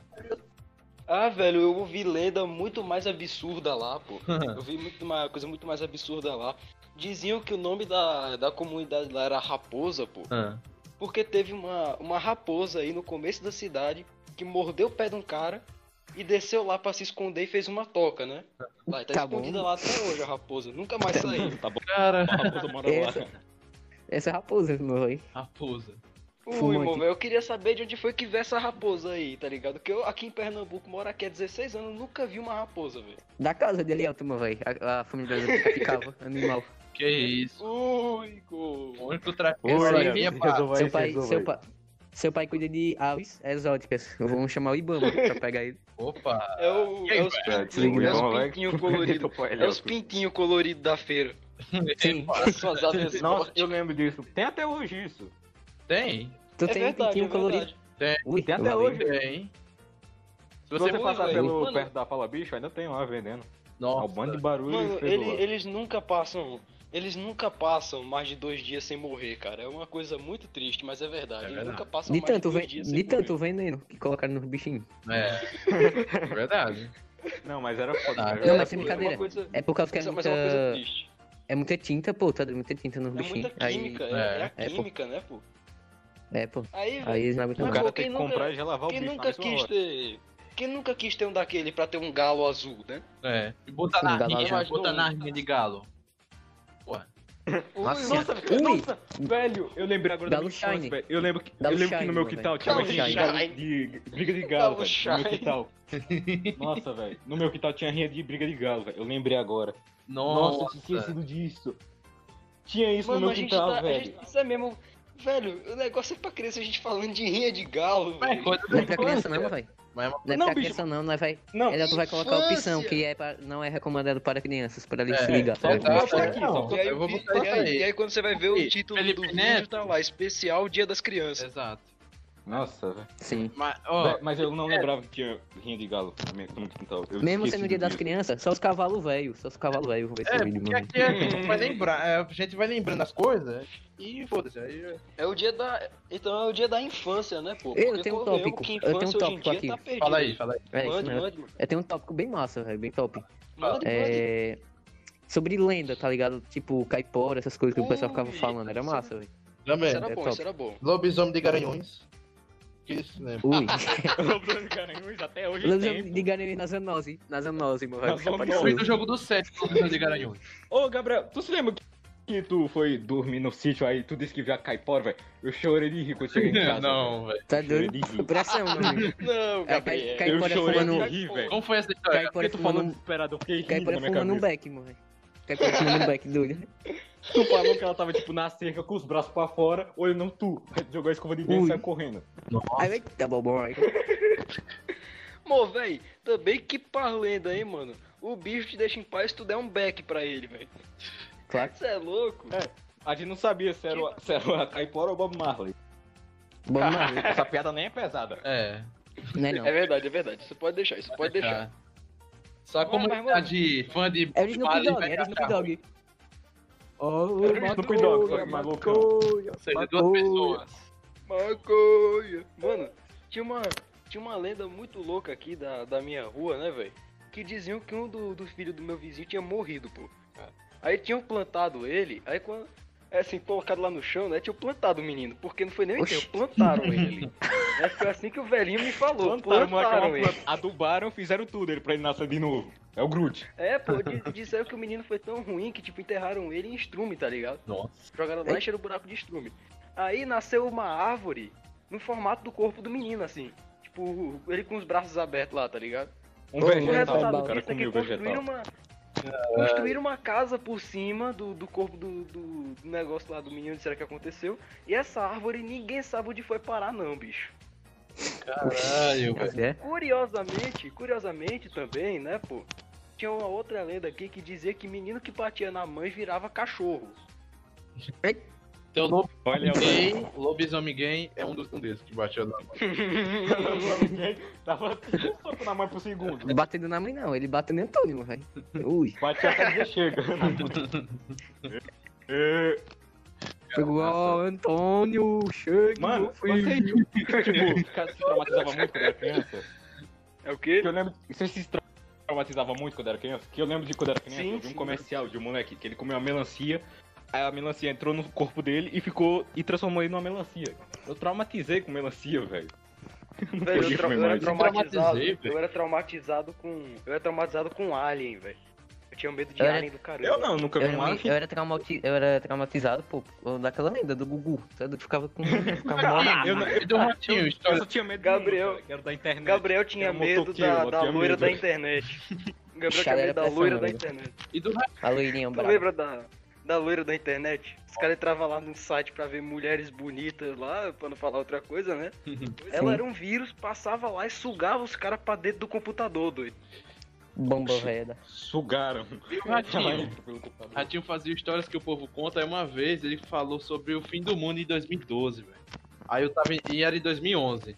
Ah, velho, eu ouvi lenda muito mais absurda lá, pô. Eu vi muito uma coisa muito mais absurda lá. Diziam que o nome da, da comunidade lá era Raposa, pô. Ah. Porque teve uma, uma raposa aí no começo da cidade que mordeu o pé de um cara e desceu lá pra se esconder e fez uma toca, né? Lá, tá, Tá escondida bom. lá até hoje a raposa. Nunca mais saiu. Tá bom, Cara, a raposa mora lá. Essa, essa é a raposa, meu aí. raposa. Ui, velho, eu queria saber de onde foi que veio essa raposa aí, tá ligado? Porque eu aqui em Pernambuco moro aqui há 16 anos, nunca vi uma raposa, velho. Da casa dele, alto, meu velho. A, a família dele ficava, animal. Que isso. Ui, go. Único é aí, Seu pai, seu pai, seu pai cuida de aves exóticas. Vamos chamar o Ibama pra pegar ele. Opa. É, o, aí, é os pintinhos, é pintinhos coloridos. É os pintinhos coloridos da feira. Sim. Aves Nossa, eu lembro disso. Tem até hoje isso. Tem? Tu É tem um verdade, pintinho é colorido. verdade. Ui, Tem até hoje. Tem. Se você você passar pelo Mano. perto da Fala Bicho, ainda tem lá vendendo. É um Nossa. bando de barulho Mano, e ele- eles nunca passam. Eles nunca passam mais de dois dias sem morrer, cara. É uma coisa muito triste, mas é verdade. É eles nunca passam De mais tanto, de dois ven... dias de sem tanto morrer. veneno que colocaram nos bichinhos. É. Verdade. Não, mas era foda. Ah. Não, É, mas sem pô, brincadeira. É uma coisa, É por causa que é mas muita, é é muita tinta, pô, tá muita tinta nos É bichinhos. muita química, Aí, é, é a é, pô. química, né, pô? é, pô. Aí, Aí eles não aguentam O cara tem quem que nunca- comprar e já lavar o quem bicho na nunca quis ter. Quem nunca quis ter um daquele pra ter um galo azul, né? É. E botar na rinha, botar na rinha de galo. Nossa, Nossa, nossa, velho, eu lembrei agora Galo da Shine. velho. Eu lembro que, eu lembro que no meu quintal tinha uma rinha de, briga de Galo galo, velho, no meu quintal. Nossa, velho, no meu quintal tinha rinha de briga de galo, velho. Eu lembrei agora. Nossa. Nossa, eu tinha esquecido disso. Tinha isso Mano, no meu quintal, tá. velho. gente- isso é mesmo. Velho, o negócio é pra criança a gente falando de rinha de galo, É velho. coisa é da pra criança não, velho. Mas é uma Não é Não, bicho. criança não, não é, vai. Não, Ela tu vai colocar a opção que é pra, não é recomendado para crianças, para eles É, se ligar. tá ligado? botar aqui, E aí, Eu vou botar e isso aí- aí. e aí quando você vai ver o Felipe título Neto. do vídeo, tá lá, especial Dia das Crianças. Exato. Nossa, velho. Sim. Mas, ó, Mas eu não lembrava que tinha rinha de galo no meu no meu quintal. Eu Mesmo sendo o dia das disso. crianças, só os cavalos velhos, só os cavalos velhos vão ver esse é, vídeo, porque mano. aqui a gente vai lembrar, é, a gente vai lembrando as coisas e foda-se. Aí, É o dia da. Então é o dia da infância, né, pô? Eu tenho um tópico, que eu tenho um infância hoje em tópico dia aqui. Tá fala aí, fala aí. É isso Mande, mesmo. mande, mano. Eu tenho um tópico bem massa, velho, bem top. Mande. É. Sobre lenda, tá ligado? Tipo, caipora, essas coisas que o pessoal ficava Ui, falando. Era isso- massa, velho. Também. Isso era é bom, top. isso era bom. Lobisomem de Garanhuns. Isso, né? Ui. Lobisomem de Garanhuns até hoje Lembra tem. de Garanhuns na Zanose. Na Zanose, meu velho. No jogo do 7, Lobisomem de Garanhuns. Ô, Gabriel, tu se lembra que, que tu foi dormir no sítio aí, tu disse que via caipora, velho? Eu chorei de rir quando cheguei em casa. Não, velho. Tá doido? Pressão, meu amigo. Não, É, Gabriel. cai- Eu chorei fumando- de rir, velho. Como foi essa história? Por Caipora que tu falou desesperado? Eu fiquei rindo Caipora na minha fumando um beck, velho. Caipora fumando um beck, doido. Tu falou que ela tava, tipo, na cerca com os braços pra fora, olhando tu. Jogou a escova de dentro e saiu correndo. Tá bom, bom. aí. Mô, véi, também que parlenda, hein, mano. O bicho te deixa em paz se tu der um back pra ele, velho. Claro. Você é louco? A gente não sabia se era, o- se era a caipora ou o Bob Marley. Bom, não, Essa piada nem é pesada. É. não é não. É verdade, é verdade. Você pode deixar, isso pode deixar. Só a Mas, mas, comunidade fã de Era o Snoop Marley Dogg, era o Snoop Dogg. Oh, Snoop Dogg, só que. Ou seja, duas pessoas. Maconha. Mano, tinha uma, tinha uma lenda muito louca aqui da, da minha rua, né, velho? Que diziam que um do, do filho do meu vizinho tinha morrido, pô. Aí tinham plantado ele, aí quando. é assim, colocado lá no chão, né? Tinha plantado o menino, porque não foi nem o enterro, plantaram ele ali. É, foi assim que o velhinho me falou, Plantaram, plantaram ele. adubaram, fizeram tudo ele pra ele nascer de novo. É o Groot. É, pô, di- disseram que o menino foi tão ruim que, tipo, enterraram ele em estrume, tá ligado? Nossa. Jogaram lá e encheram o buraco de estrume. Aí nasceu uma árvore no formato do corpo do menino, assim. Tipo, ele com os braços abertos lá, tá ligado? Um O vegetal. resultado O cara disso é que comeu vegetal. uma. Construíram uma casa por cima do, do corpo do, do- do negócio lá do menino, disseram que aconteceu. E essa árvore ninguém sabe onde foi parar, não, bicho. Caralho, velho. É? Curiosamente, curiosamente também, né, pô? Tinha uma outra lenda aqui que dizia que menino que batia na mãe virava cachorro. Então, lobo Olha, gay, lobisomem gay é um dos um desses que bateu na Tava um soco na mãe por segundo. Batendo na mãe não, ele bateu em Antônio, velho. Ui. Bate até dizer chega. É, Pegou ó, Antônio, chega, Mano, filho. você tipo, cara se traumatizava muito quando era criança. É o quê? Eu lembro. Você se traumatizava muito quando era criança? Que eu lembro de quando era criança, Sim, eu vi um sim. comercial de um moleque que ele comeu uma melancia. Aí a melancia entrou no corpo dele e ficou. e transformou ele numa melancia. Eu traumatizei com melancia, velho. Eu, comer eu era traumatizado. Traumatizei, velho. Eu era traumatizado com. Eu era traumatizado com Alien, velho. Eu tinha medo de Eu era- Alien do caramba. Eu não, nunca vi Eu, um alien. eu, era traumati- eu era traumatizado, pô, daquela lenda do Gugu, sabe? Que ficava com. Ficava morrendo. Eu, não- E do ratinho, eu história. só tinha medo Gabriel- era da internet. Gabriel tinha Era medo da, eu da tinha loira medo. da internet. Gabriel tinha Cara, medo era da loira da internet. E do. A loirinha Tu lembra da, da loira da internet? Os caras entravam lá no site pra ver mulheres bonitas lá, pra não falar outra coisa, né? Ela Sim. era um vírus, passava lá e sugava os caras pra dentro do computador, doido. Bomba velha. Sugaram. E o ratinho. Ratinho fazia histórias que o povo conta. Aí uma vez ele falou sobre o fim do mundo em 2012, velho. Aí eu tava em, e era em 2011.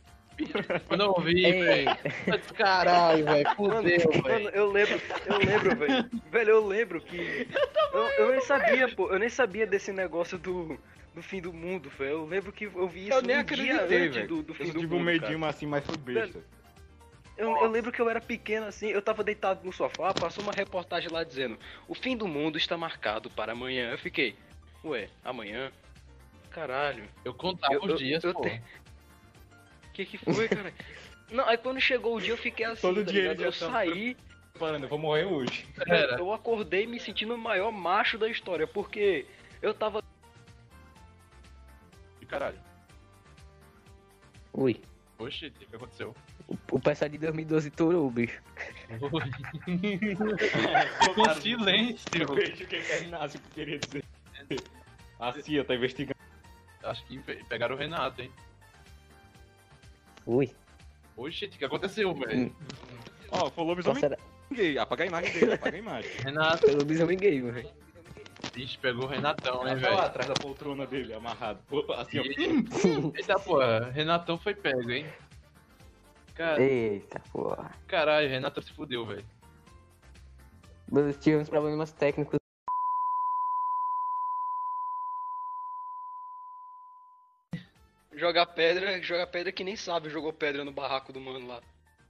Quando eu vi, Ei, velho. eu Caralho, velho. Fudeu, mano, velho. eu lembro, eu lembro, velho. Velho, eu lembro que. Eu, eu nem sabia, pô. Eu nem sabia desse negócio do, do fim do mundo, velho. Eu lembro que eu vi isso Eu nem um dia acreditei, antes velho. do, do Eu fim só do tive um mundo. medinho, cara. mas assim, mas foi besta. Eu, eu lembro que eu era pequeno assim, eu tava deitado no sofá, passou uma reportagem lá dizendo: O fim do mundo está marcado para amanhã. Eu fiquei, ué, amanhã? Caralho, Eu contava Eu- os eu- dias, eu pô. te- que que foi, cara? Não, aí quando chegou o dia eu fiquei assim, Todo tá dia eu tava saí, Parando, eu vou morrer hoje. Era. eu acordei me sentindo o maior macho da história, porque eu tava Caralho. ui. Oxe, o que aconteceu? O, o pessoal de 2012 torou, bicho. Com silêncio. Eu vejo que é Inácio que queria dizer. A CIA tá investigando. Acho que pe- pegaram o Renato, hein? Ui. Oxe, o que aconteceu, velho? Ó, falou Só lobisomem será... gay. Apaga a imagem dele, apaga a imagem. Renato. Pelo lobisomem gay, velho. Ixi, pegou o Renatão, hein, Ela tá lá velho? atrás da poltrona dele, amarrado. Pô, Assim, ó. Eita porra, Renatão foi pego, hein? Cara, Eita, porra. caralho, Renato se fudeu, velho. Mas Tivemos problemas técnicos. jogar pedra, jogar pedra que nem sabe, jogou pedra no barraco do mano lá.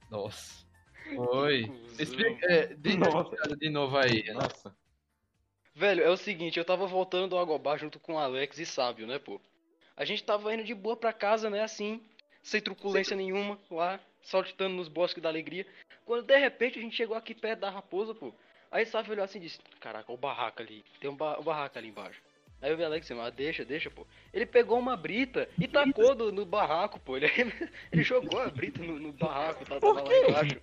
Nossa. Oi. Explica, é, de, Nossa. de novo aí, Renato. Nossa. Velho, é o seguinte, eu tava voltando do Agobá junto com o Alex e Sábio, né, pô? A gente tava indo de boa pra casa, né, assim, sem truculência nenhuma, lá, saltitando nos bosques da alegria. Quando de repente a gente chegou aqui perto da raposa, pô. Aí Sábio olhou assim e disse: Caraca, o barraco ali, tem um, ba um barraco ali embaixo. Aí eu vi Alex disse: Ah, deixa, deixa, pô. Ele pegou uma brita e tacou do- no barraco, pô. Ele, ele jogou a brita no, no barraco, tá, tava lá embaixo.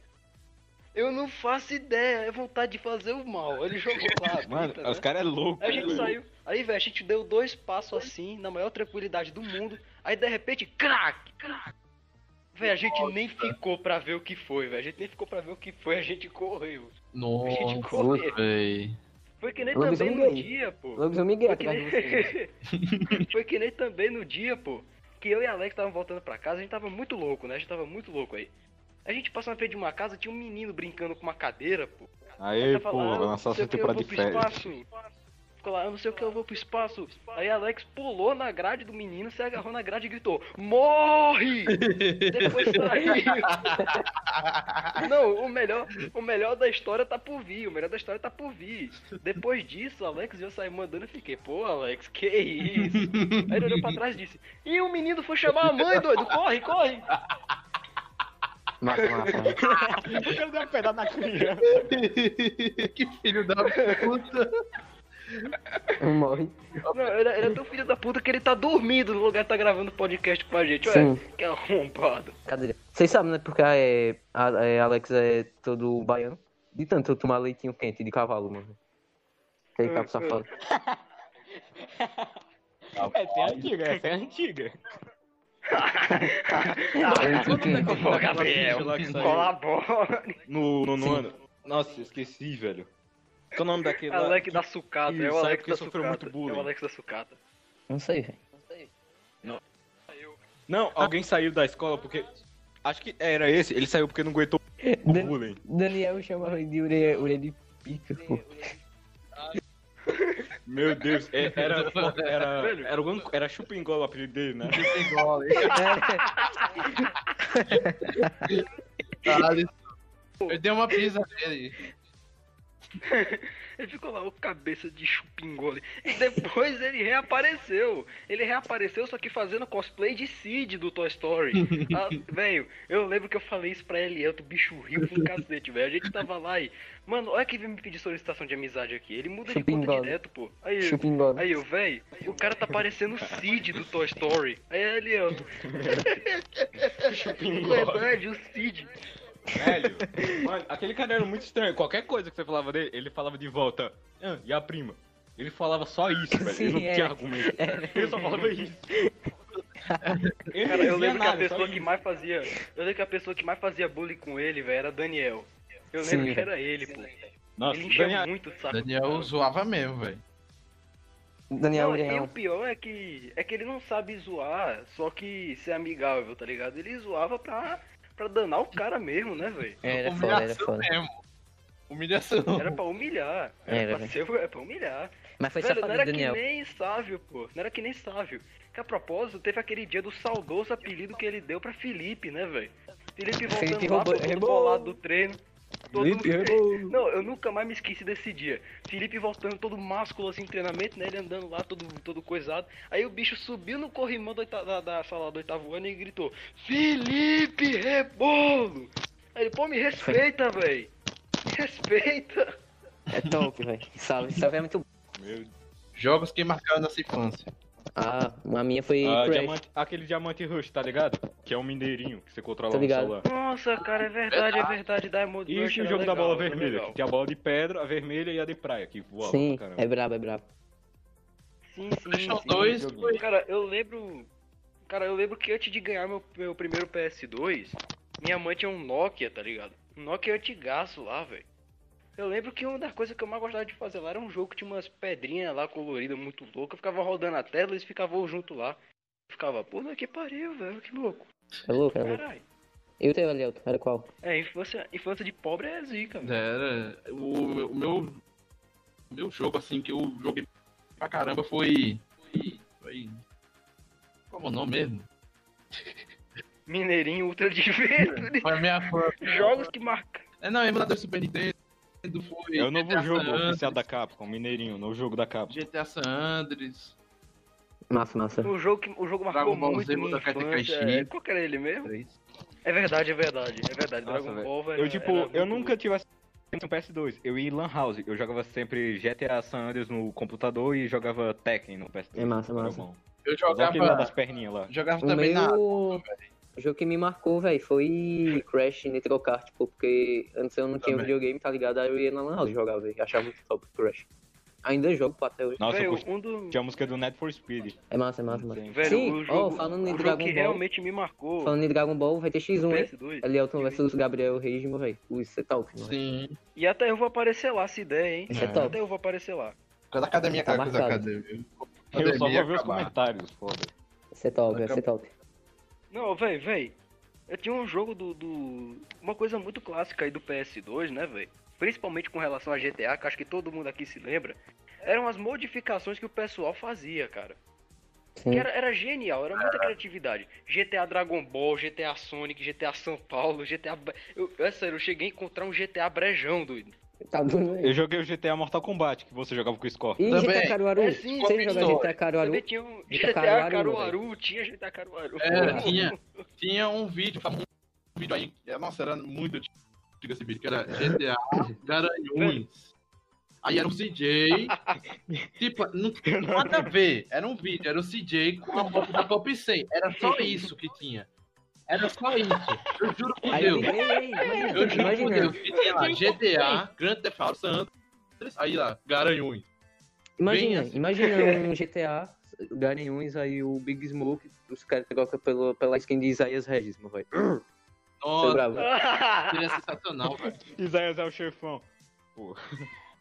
Eu não faço ideia, é vontade de fazer o mal. Ele jogou lá a Mano, brita, né? os caras é louco. Aí a gente saiu. Aí, velho, a gente deu dois passos assim, na maior tranquilidade do mundo. Aí, de repente, crack! crack. Velho, a gente nem ficou pra ver o que foi, velho. A gente nem ficou pra ver o que foi, a gente correu. A gente Nossa, correu. véi. Foi que nem Lobisomem também no dia, pô. Lobisomem gay Foi que, você. nem... Foi que nem também no dia, pô. Que eu e Alex estavam voltando pra casa, a gente tava muito louco, né? A gente tava muito louco aí. A gente passou na frente de uma casa, tinha um menino brincando com uma cadeira, pô. Aí, falando, pô, que, eu temporada vou de férias. espaço. Ficou lá, eu não sei o que, eu vou pro espaço. Aí Alex pulou na grade do menino, se agarrou na grade e gritou: Morre! Depois saiu. Não, o melhor, o melhor da história tá por vir, o melhor da história tá por vir. Depois disso, Alex já saiu mandando e fiquei, pô, Alex, que isso? Aí ele olhou pra trás e disse: E o menino foi chamar a mãe, doido, corre, corre! Massa, massa. Porque ele deu um pedaço na criança. que filho da puta. Morre. Não, ele, ele é tão filho da puta que ele tá dormindo no lugar que tá gravando podcast com a gente, Sim. ué. Que arrombado. Cadê? Vocês sabem, né? Porque é, a, é, Alex é todo baiano. De tanto eu tomar leitinho quente de cavalo, mano. Aquele cabo safado. Essa é antiga, essa é antiga. Colabore. No nono ano. Nossa, esqueci, velho. Qual é o nome daquele lá? Alex da sucata, é o Isso, Alex que da sofreu sucata. muito bullying. É o Alex da sucata. Não sei, velho. Não, alguém saiu da escola porque. Acho que era esse. Ele saiu porque não aguentou o Dan- bullying. Daniel chamava de orelha, orelha de pica, pô. Meu Deus, é- era. Era. Era, algum- era Chupingola o apelido dele, né? Alisson. Eu dei uma pisa nele. Ele ficou lá, o cabeça de chupingole. E depois ele reapareceu. Ele reapareceu, só que fazendo cosplay de Sid do Toy Story. Ah, velho, eu lembro que eu falei isso pra ele, o bicho riu com cacete, velho. A gente tava lá e. Mano, olha que vem me pedir solicitação de amizade aqui. Ele muda de conta Chupingole. direto, pô. Aí, eu- Chupingole. Aí eu, véi, o cara tá parecendo o Cid do Toy Story. Aí ele, eu. Verdade, o Cid. Velho, mano, aquele cara era muito estranho. Qualquer coisa que você falava dele, ele falava de volta. Ah, e a prima? Ele falava só isso, velho. Ele não Sim, tinha argumento. Era. Ele só falava isso. Ele Cara, eu lembro que a nada, pessoa que mais fazia. Eu lembro que a pessoa que mais fazia bullying com ele, velho, era Daniel. Eu lembro Sim. que era ele, pô. Nossa, ele Daniel, muito saco. Daniel zoava mesmo, velho. Daniel Não, e o pior é que é que ele não sabe zoar, só que ser amigável, tá ligado? Ele zoava pra, pra danar o cara mesmo, né, velho? Era foda, era Humilhação foda. mesmo. Humilhação. Era pra humilhar. Era, Era, pra ser, é pra humilhar. Mas foi Velho, não era Daniel. que nem Sávio, pô. Não era que nem Sávio. Que a propósito, teve aquele dia do saudoso apelido que ele deu pra Felipe, né, velho? Felipe voltando Felipe lá, roubou- bolado do treino. Todo... Felipe. Não, eu nunca mais me esqueci desse dia. Felipe voltando todo másculo assim treinamento, né? Ele andando lá todo, todo coisado. Aí o bicho subiu no corrimão do oita- da, da sala do oitavo ano e gritou: Felipe Rebolo! Aí ele, pô, me respeita, véi. Me respeita. É top, velho. Salve. Salve é muito bom. Meu Jogos que marcaram nossa infância. Ah, a minha foi Ah, Crash. diamante, aquele diamante rush, tá ligado? Que é um mineirinho que você controla Tô no celular. Nossa, cara, é verdade, é verdade. Diamond Isso Rush e o jogo da legal, bola era vermelha, que tem a bola de pedra, a vermelha e a de praia, que voava Sim, pra caramba. é brabo, é brabo. Sim, sim, sim. 2 joguinho. foi. Cara, eu lembro. Cara, eu lembro que antes de ganhar meu, meu primeiro PS2, minha mãe tinha um Nokia, tá ligado? Um Nokia antigaço lá, velho. Eu lembro que uma das coisas que eu mais gostava de fazer lá era um jogo que tinha umas pedrinhas lá coloridas muito loucas. Eu ficava rodando a tela e eles ficavam junto lá. Eu ficava, pô, não, que pariu, velho, que louco. É louco, é louco. Caralho. E o teu, Elielto? Era qual? É, infância, infância de pobre é zica, velho. Era. O, o meu. O meu jogo, assim, que eu joguei pra caramba foi. Foi. foi como é o nome mesmo? Mineirinho Ultra de Vento. Foi a minha fã. Jogos que marcam. É, não, emulador do Super Nintendo foi. É o novo GTA jogo oficial da Capcom, Mineirinho, novo jogo da Capcom. GTA San Andreas. Massa, massa. O jogo, que, o jogo marcou Dragon Ball muito Z minha Budokai infância. É, Qual que era ele mesmo? 3. É verdade, é verdade, é verdade. Nossa, Dragon. Ball, velho. Eu, tipo, eu nunca tive acesso no PS2. Eu ia em Lan House. Eu jogava sempre GTA San Andreas no computador e jogava Tekken no PS2. É massa, massa. Eu aquele lá das jogava. perninhas lá. Jogava O também na. O jogo que me marcou, velho, foi Crash Nitro Kart, pô, porque antes eu não tinha Também. videogame, tá ligado? Aí eu ia na Lan House jogar, velho. Achava muito top Crash. Ainda jogo pô, até hoje. Nossa, eu curti um do... tinha a música do Need for Speed. É massa, é massa, massa. Sim. Velho, Sim, jogo, falando em o jogo Dragon que Ball- realmente me marcou. Falando em Dragon Ball, vai ter X1, no hein? PS2. Elielton versus Gabriel Reis, meu velho. Ui, Isso é top, mano. Sim. E até eu vou aparecer lá, se der, hein? É É. top. Até eu vou aparecer lá. Quando a academia Tá acabar, quando a marcado. academia. Eu só vou ver os comentários, foda. Isso é top, isso é top. Não, velho, velho. Eu tinha um jogo do, do. Uma coisa muito clássica aí do PS2, né, velho? Principalmente com relação a GTA, que acho que todo mundo aqui se lembra. eram as modificações que o pessoal fazia, cara. Era, era genial, era muita criatividade. GTA Dragon Ball, GTA Sonic, GTA São Paulo, GTA. Eu, é sério, eu cheguei a encontrar um GTA Brejão, doido. Tá doido aí. Eu joguei o GTA Mortal Kombat, que você jogava com o Score. E Também. GTA Caruaru? É, sim, Você. GTA Caruaru? Também tinha um GTA Caruaru, Caruaru, tinha GTA Caruaru. Era, tinha, tinha um vídeo, um vídeo aí, que, nossa, era muito antigo esse vídeo, que era GTA Garanhuns. Aí era o CJ, tipo, não tinha nada a ver, era um vídeo, era o CJ com a moto da Top 100, era só isso que tinha. Era só isso, eu juro por Aí, Deus. ei, ei, imagina, Eu juro por. Deus, lá GTA, Grand Theft Auto San Andreas, aí lá, Garanhuns. Imagina, assim. imagina um GTA, Garanhuns, aí o Big Smoke, os caras trocam pelo, pela skin de Isaias Regis, meu velho. Seu Nossa, bravo. seria sensacional, velho. Isaías é o chefão.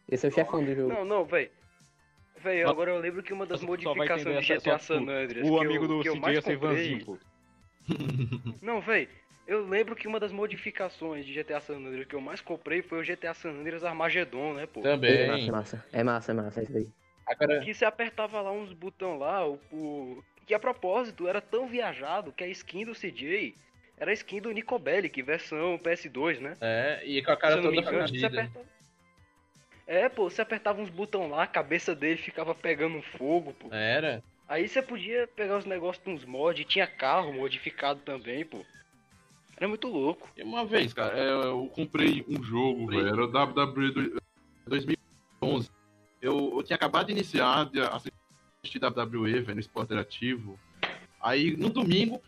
Esse é o chefão do jogo. Não, não, véi. Véi, Só- agora eu lembro que uma das modificações de GTA San Andreas. O que amigo eu, do eu CJ mais ia ser comprei... Ivanzinho, pô. Não, véi. Eu lembro que uma das modificações de GTA San Andreas que eu mais comprei foi o GTA San Andreas Armageddon, né, pô? É Também. massa, é massa. É massa, é massa, isso aí. Agora, Que você apertava lá uns botão lá, o, o- que a propósito era tão viajado que a skin do CJ era a skin do Nico Bellic, versão PS2, né? é, e com a cara toda engano, você fodida. apertava... É, pô, você apertava uns botão lá, a cabeça dele ficava pegando fogo, pô. Era. Aí você podia pegar os negócios de uns mods, tinha carro modificado também, pô. Era muito louco. E uma vez, cara, é, eu comprei um jogo, velho, era o WWE do- 2011. Eu, eu tinha acabado de iniciar de assistir WWE, velho, no esporte interativo. Aí, no domingo,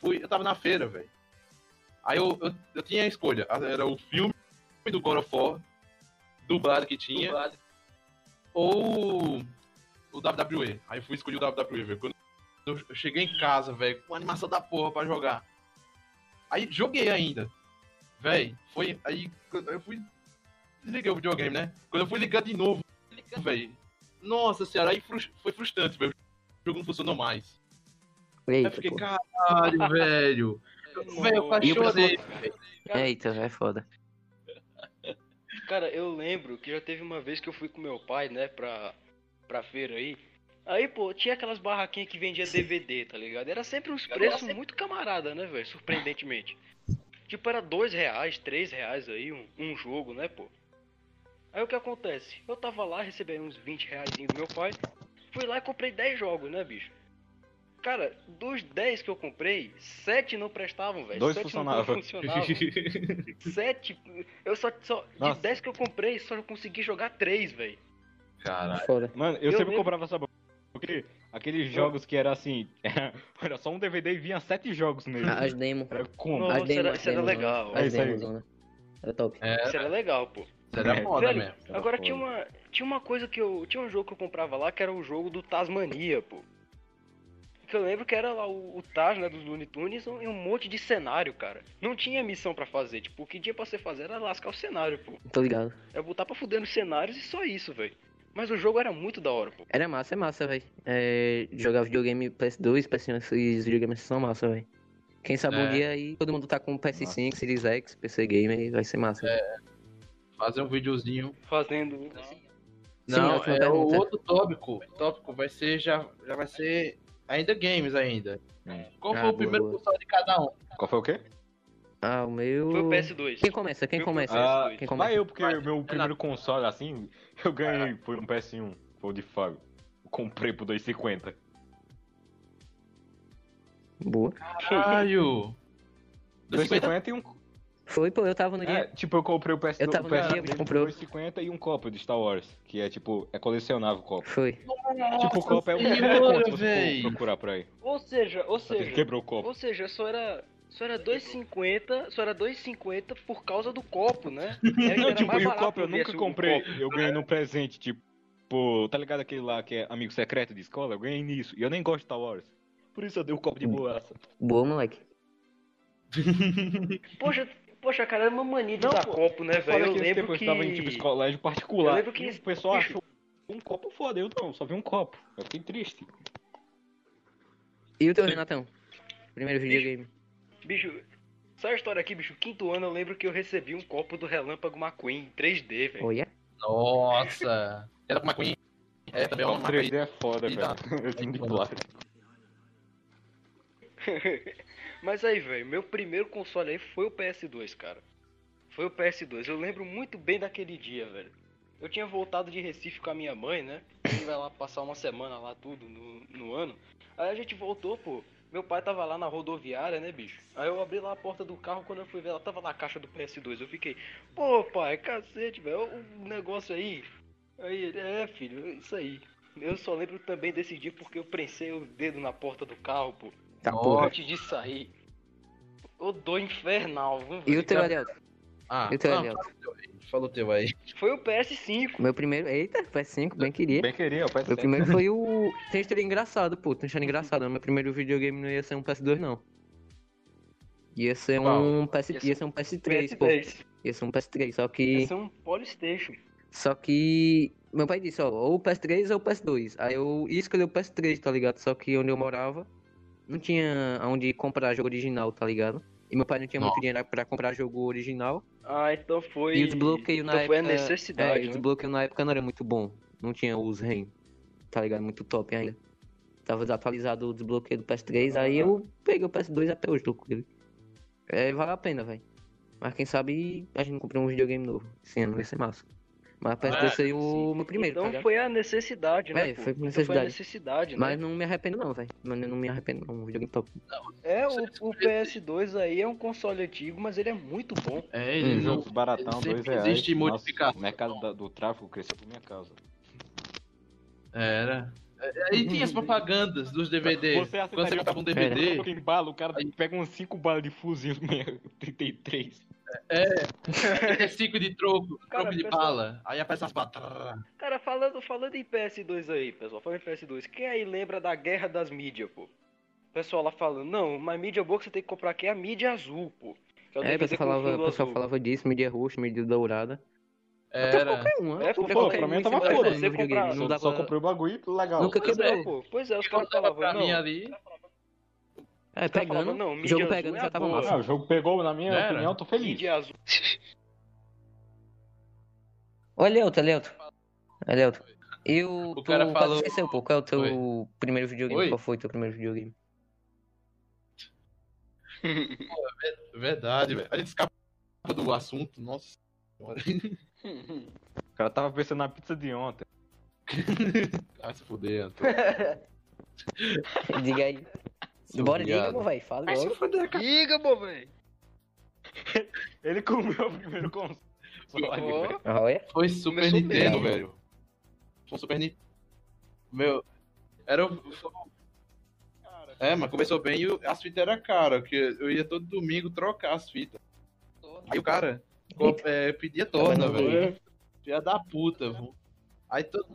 fui, eu tava na feira, velho. Aí eu, eu, eu tinha a escolha, era o filme do God of War, dublado que tinha, ou o WWE. Aí eu fui escolher o WWE, velho. Quando eu cheguei em casa, velho, com animação da porra pra jogar. Aí joguei ainda. Véi, foi. Aí quando eu fui. Desliguei o videogame, né? Quando eu fui ligar de novo, véi. Nossa senhora, aí frus- foi frustrante, velho. O jogo não funcionou mais. Aí Eita, eu fiquei, pô. caralho, velho. Velho, eu quase chorei. Eita, é foda. Cara, eu lembro que já teve uma vez que eu fui com meu pai, né, pra, pra feira aí. Aí, pô, tinha aquelas barraquinhas que vendia DVD, tá ligado? Era sempre uns preços muito camarada, né, velho? Surpreendentemente. Tipo, era dois reais, três reais aí, um, um jogo, né, pô? Aí o que acontece? Eu tava lá, recebi uns 20 reais do meu pai. Fui lá e comprei 10 jogos, né, bicho? Cara, dos 10 que eu comprei, 7 não prestavam, velho. Dois 7 não funcionavam. funcionavam. 7. Eu só. só de Nossa. 10 que eu comprei, só consegui jogar 3, velho. Caralho. Foda. Mano, eu, Eu sempre lembro- comprava essa porque aqueles jogos que era assim, era, só um DVD e vinha sete jogos nele. As demo. Era como? As demo, era- as isso era demo, legal. As É isso demos, né? Era top. Isso era legal, pô. Era É, foda Velho, mesmo. Era agora foda. tinha uma, tinha uma coisa que eu. Tinha um jogo que eu comprava lá que era o jogo do Tasmania, pô. Que eu lembro que era lá o, o Taz, né, dos Looney Tunes e um monte de cenário, cara. Não tinha missão pra fazer, tipo, o que tinha pra você fazer era lascar o cenário, pô. Tô ligado. É botar pra fuder nos cenários e só isso, velho. Mas o jogo era muito da hora, pô. Era massa, é massa, velho. É, jogar videogame PS2, PS1, esses videogames são massa, velho. Quem sabe um É. dia aí todo mundo tá com PS5, Series X, PC Gamer, vai ser massa. velho. Fazer um videozinho. Fazendo. Sim, Não, ótima é o outro tópico. O tópico vai ser já, já vai ser ainda games ainda. Hum. Qual Ah, foi o boa, primeiro boa. console de cada um? Qual foi o quê? Ah, o meu. Foi o PS2. Quem começa? Quem Meu começa? Ah, Quem vai começa? eu, porque o meu primeiro console, assim, eu ganhei, foi um PS1, foi o de Fábio. Eu comprei por 2,50. Boa. Caralho! 2,50 e um... Foi, pô, eu tava no É, dia. tipo, eu comprei o PS2 Eu tava no PS2 dia, comprou. por 2,50 e um copo de Star Wars, que é, tipo, é colecionável o copo. Foi. tipo, o copo é um senhora, conto você procurar por aí. Ou seja, ou seja. Quebrou o copo. Ou seja, só era. Só era 2,50, só era 2,50 por causa do copo, né? Era, Não, era tipo, mais e o copo eu nunca comprei. copo. Eu ganhei no presente, tipo, tá ligado aquele lá que é amigo secreto de escola? Eu ganhei nisso. E eu nem gosto de Star Wars. Por isso eu dei o copo de boaça. Boa, moleque. Poxa, poxa, cara, era uma mania de Não, dar pô, copo, né, velho? Eu que lembro tempo eu que... estava em tipo colégio particular. Eu lembro que o pessoal achou um copo foda. Eu não, só vi um copo. Eu fiquei triste. E o teu, Renatão? Primeiro videogame. Bicho, só a história aqui, bicho. Quinto ano eu lembro que eu recebi um copo do Relâmpago McQueen em 3D, velho. Olha. Nossa! Era com McQueen. É, também é uma O marca 3D é foda, velho. Eu tenho de plástico. Mas aí, velho, meu primeiro console aí foi o PS2, cara. Foi o PS2. Eu lembro muito bem daquele dia, velho. Eu tinha voltado de Recife com a minha mãe, né? A gente vai lá passar uma semana lá, tudo, no, no ano. Aí a gente voltou, pô. Meu pai tava lá na rodoviária, né, bicho? Aí eu abri lá a porta do carro, quando eu fui ver, ela tava na caixa do PS2. Eu fiquei, pô, pai, cacete, velho, o negócio aí. Aí ele, é, filho, isso aí. Eu só lembro também desse dia porque eu prensei o dedo na porta do carro, pô. Tá porra. Antes de sair. Ô dor infernal, viu? E o teu, Ariel? Ah, E o teu, Ariel? Fala o teu aí. Foi o PS5. Meu primeiro. Eita, PS5, bem queria. Bem queria, o Meu PS7. primeiro foi o. Tem história engraçado, pô. Tem história engraçada. Meu primeiro videogame não ia ser um PS2, não. Ia ser um PS... Ia ser Ia ser um PS3, pô. PS10. Ia ser um PS3, só que. Esse é um Polystation. Só que. Meu pai disse, ó, ou o PS3 ou o PS2. Aí eu ia escolher o PS3, tá ligado? Só que onde eu morava, não tinha onde comprar jogo original, tá ligado? E meu pai não tinha Não. muito dinheiro pra comprar jogo original. Ah, então foi. E o desbloqueio na então época. foi a necessidade. É, e o né? desbloqueio na época não era muito bom. Não tinha os REM, tá ligado? Muito top ainda. Tava desatualizado o desbloqueio do PS3, aí eu peguei o PS2 até hoje, tô com ele. É, vale a pena, velho. Mas quem sabe a gente não comprou um videogame novo. Esse ano vai ser massa. Mas o PS2 É, foi o meu primeiro, tá Então ligado? foi a necessidade, né? É, foi por Então foi a necessidade. necessidade, né? Mas não me arrependo não, velho. Mas não me arrependo não. Um videogame top. É, o, o PS2 aí é um console antigo, mas ele é muito bom. É, ele não. Jogos baratão, Sempre dois reais. existe Nossa, modificação. O mercado da- do tráfico cresceu por minha causa. Era. É, Aí tinha as propagandas dos DVD. Você Quando você botava um um DVD, bala, o cara pega uns 5 balas de fuzil 33. É 5 de troco, Cara, troco de pessoal- bala. Aí aparece as balas. Cara, falando, falando em PS2 aí, pessoal, falando em PS2, quem aí lembra da guerra das mídias, pô? O pessoal lá falando, não, mas mídia boa que você tem que comprar aqui é a mídia azul, pô. É, o pessoal falava, o pessoal falava disso, mídia roxa, mídia dourada. Era. Qualquer uma. É, pô, qualquer pra um mim tava sempre foda. Você comprar- Não Só, dava... só comprei o bagulho legal. Nunca Pois quebrou. é. Pô, pois é, os caras dava pra falavam, mim não, ali. É, caras pegando, falavam, não, o jogo pegando é já tava boa. massa. Ah, o jogo pegou, na minha Era. opinião, tô feliz. mídia azul. Olha, Leuto, Leuto. É, Leuto. E o. Cara falou- esqueceu, pô. Qual é o teu primeiro videogame? Oi? Qual foi o teu primeiro videogame? Verdade, velho. A gente escapa do assunto, nossa. senhora. O cara tava pensando na pizza de ontem. Ah, se fuder, Antônio. Diga aí. Seu Bora, diga, viado. meu velho. Fala logo. fuder, cara. Diga, pô, velho. Ele comeu o primeiro console. Olha. Foi Super Começou Nintendo, bem. velho. Foi um Super Nintendo. Meu. Era o. É, mas começou bem e o- as fitas eram caras, porque eu ia todo domingo trocar as fitas. Aí o cara co- é, pedia torna, velho. Filha da puta, viu? Aí, todo...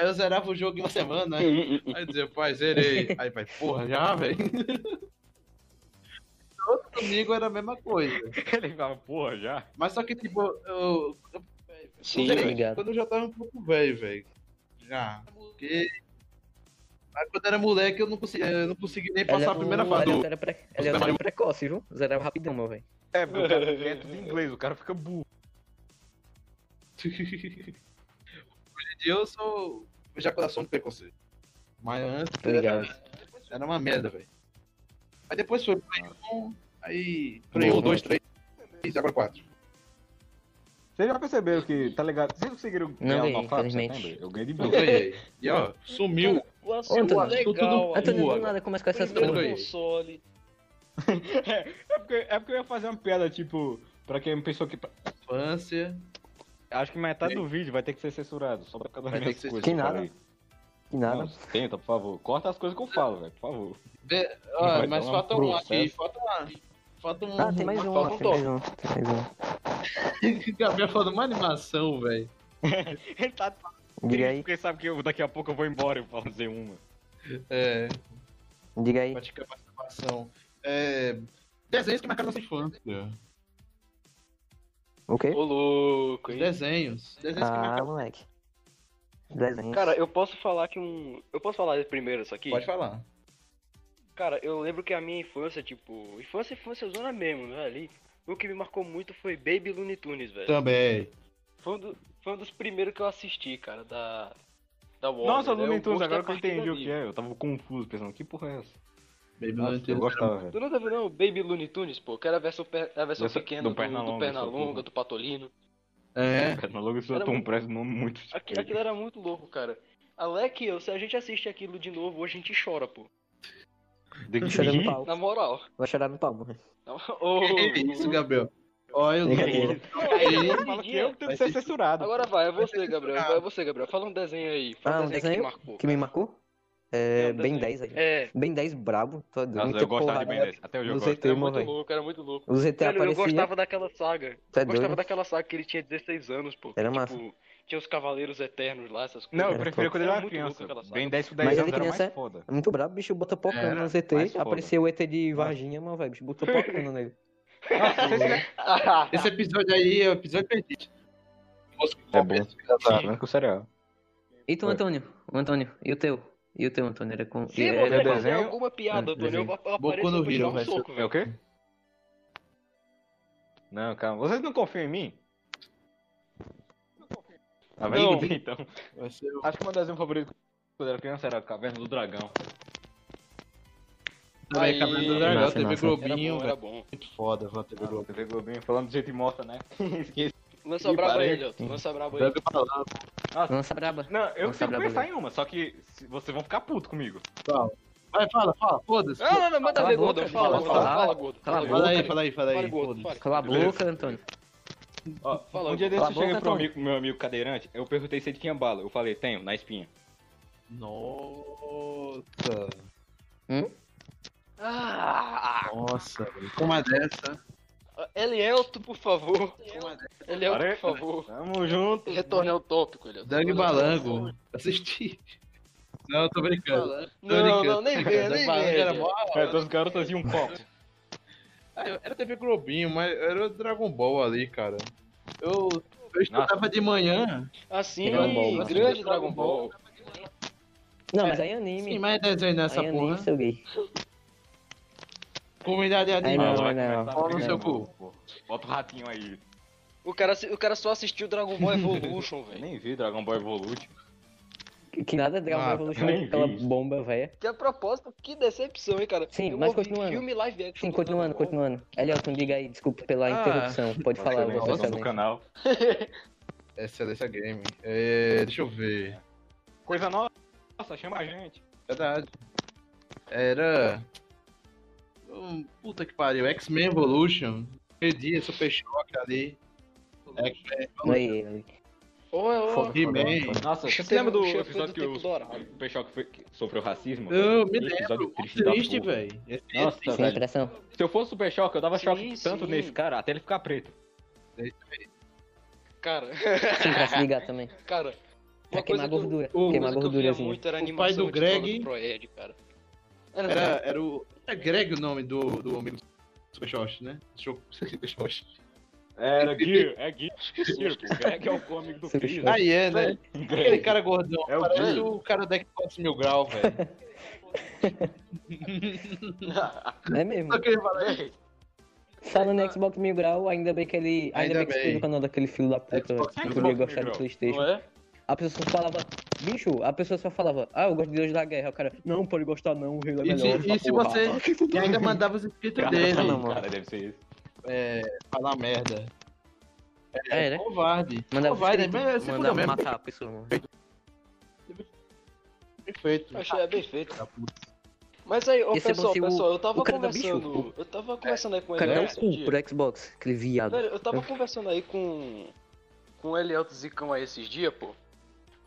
Aí eu zerava o jogo em uma semana, né? Aí eu dizia, pai, zerei. Aí, pai, porra, já, velho. Todo domingo era a mesma coisa. Ele falava, porra, já. Mas só que, tipo, eu. eu Sim, ligado. quando eu já tava um pouco velho, velho. Já. Porque. Mas quando era moleque, eu não consegui, eu não consegui nem passar a primeira fase Ele era, pre... ele era precoce, viu? Zerava rapidão, meu velho. É, porque o cara é tudo em inglês, o cara fica burro. Hoje em dia eu sou ejaculação de preconceito. Mas antes Tô ligado. era, era uma merda, velho. Aí depois foi Play 1, aí Play 1, Boa. 2, 3, e agora 4. Vocês já perceberam que, tá ligado? Vocês conseguiram Não ganhar o setembro? Eu ganhei de boa. E ó, sumiu. O Ô, assunto Antônio, tudo-. Antônio, do nada começa com essas coisas. console. é, porque, é porque eu ia fazer uma piada, tipo, pra quem pensou que. Infância. Acho que metade do vídeo vai ter que ser censurado, só Vai ter minhas que coisas. Que nada. Que nada. Não, tenta, por favor. Corta as coisas que eu falo, velho, por favor. Mas um falta um aqui. Falta uma. Falta um. Ah, tem mais um, falta tem mais um, tem mais um. Gabriel falando uma animação, velho. Ele tá Diga aí, porque sabe que eu- daqui a pouco eu vou embora e vou fazer uma. É. diga aí. Praticar participação. É. Desenhos que marcaram nossa infância. O quê? Ô, louco, hein? Desenhos. Desenhos que Ah, marcaram. moleque. Desenho. Cara, eu posso falar que um. Eu posso falar primeiro isso aqui? Pode falar. Cara, eu lembro que a minha infância, tipo, infância, infância zona mesmo, né? Ali. O que me marcou muito foi Baby Looney Tunes, velho. Também. Foi um, do- foi um dos primeiros que eu assisti, cara, da. da Warner. Nossa, né? Looney Tunes, agora que eu entendi o que é. Eu tava confuso, pensando, que porra é essa? Baby Nossa, Looney eu Tunes gostava, Tu nunca viu não? Baby Looney Tunes, pô, que era a versão, a versão Versão pequena do do, Pernalonga, do Pernalonga, do Patolino. É. Pernalonga e Era Tom muito- Press, nome muito Aqui- estranho. Aquilo era muito louco, cara. Alec, eu, se a gente assiste aquilo de novo, hoje a gente chora, pô. De que Chorando rir? pau. Na moral. Vai chorar no pau, mano. Ô, Que isso, Gabriel? Olha o eu tenho que ser censurado. Agora vai, é você, Gabriel. Vai, é você, Gabriel. Fala um desenho aí. Fala Ah, um desenho, que marcou. Que me marcou? É, É, bem desenho. 10 aí. É, Bem 10 brabo. Tô. Nossa, eu gostava de porrada. Ben 10. Até hoje eu gosto. ZT, era mano, muito velho. louco, era muito louco. O ZT Velho, eu aparecia. gostava daquela saga. É Eu gostava doido? daquela saga que ele tinha 16 anos, pô. Era tipo, massa. tinha os Cavaleiros Eternos lá, essas coisas. Não, eu top. quando ele Era criança. Ben 10 com 10 Mas anos ele era criança mais foda. É muito brabo, bicho bota pocando Era no ZT. foda. Apareceu o ET de Varginha, mano, velho. Bicho botou pocando nele. Esse episódio aí é o episódio perdido. É bom. Tá, com o cereal. E tu. Antônio? O Antônio, e o teu? E o teu, Antônio? Era com. Se era você fazer desenho? alguma piada, Ah, Antônio, eu, apareço no Hero um vai soco, É velho. o quê? Não, calma. Vocês não confiam em mim? Tá Não. vendo? Então. Vai ser o Acho que meu desenho favorito quando era criança era Caverna do Dragão. Aí, Caverna do Dragão, massa, TV. Era Globinho, bom, era velho. bom. Muito foda, velho, TV Globinho. TV Globinho falando de gente morta, né? Esqueci. Lança braba aí, Elton. Lança braba aí. Palavra, Lança braba. Não, eu Nossa, que brabo, pensar em uma, só que vocês vão ficar putos comigo. fala. Vai, fala, fala, foda-se. Ah, não, não, manda Cala ver, a boca, gordo. Fala, fala, fala, gordo. Cala a Fala, aí, fala aí, fala aí. Cala a boca, Antônio. Ó, Fala, um dia desse eu cheguei pro amigo, meu amigo cadeirante, eu perguntei se ele tinha bala. Eu falei, tenho, na espinha. Nossa. Ah, Nossa, velho. Com uma dessa. Elielto, por favor. Elielto, Pare- por favor. Tamo junto. Retorne ao tópico, Elielto. Dang Balango. Assisti. Não, tô brincando. Tô Não, brincando. não, nem Dang nem venha. era mó. É, duas garotas e um copo. Ah, Era TV Globinho, mas era o Dragon Ball ali, cara. Eu, eu estudava de manhã. Assim, Dragon Ball, grande Dragon Ball. Não, mas aí é anime. Sim, mas é desenho nessa aí é porra. anime, seu gay. Comunidade Aí animal. não, vai não. a Fala no seu cu. Bota o ratinho aí. O cara, o cara só assistiu Dragon Ball Evolution, velho. nem vi Dragon Ball Evolution. Que, que nada Dragon Ah, Ball Evolution nem vi aquela bomba, velha. Que a propósito, que decepção, hein, cara. Sim, Eu mas continuando. Filme live action. Sim, do continuando, Dragon continuando. Elielton, diga aí, desculpa pela Ah. interrupção. Pode falar, Vossa nome do Excelência. canal. Excelência Game. É, deixa eu ver. Coisa nossa, chama a gente. Verdade. Era. Hum, puta que pariu. X-Men Evolution. Perdi Super Choque ali. X-Men. Ô, Foda. He-Man. Nossa, você lembra do episódio do que o foi- que sofreu racismo? Eu me lembro. triste Triste, velho. Nossa, Sem velho. impressão. Se eu fosse Super Choque, eu dava Sim, choque tanto nesse cara até ele ficar preto. Cara, Sim, pra se ligar também. cara. Pra queimar gordura. o- Queimar coisa que eu via gordurazinha. muito era a O pai do Greg- cara. Era, Era, era o. É Greg o nome do, do amigo do Super Short, né? Deixa eu. Super Short. Era Gear, é Gear. Gear. Greg é o cômico do Super Chris. Aí é, né? Aquele cara gordão. É o parece Greg. o cara da Xbox Mil Grau, velho. É mesmo. Só que ele fala, Véi, Falando em Xbox Mil Grau, ainda bem que ele. Ainda, Ainda bem que bem. excluiu o canal daquele filho da puta, Xbox que Grau. gostar do Playstation. não é? A pessoa só falava, bicho, a pessoa só falava, ah, eu gosto de Deus da Guerra. O cara, não, pode gostar não, o é E se, melhor. e se porra. você. E ainda mandava os inscritos Cara, dele não, mano. cara, deve ser isso. é, falar merda. É, né? Covarde. Mandava, Covarde, escrito, mas se mandava mesmo. matar a pessoa. mano. Perfeito. Achei é bem feito. Da. Mas aí, ô, bom pessoal, se o- pessoal, eu tava o cara da bicho, conversando. Eu tava conversando aí com O o cara um pro Xbox, aquele viado. Velho, eu tava conversando aí com. Com o Elielto Zicão aí esses dias, pô.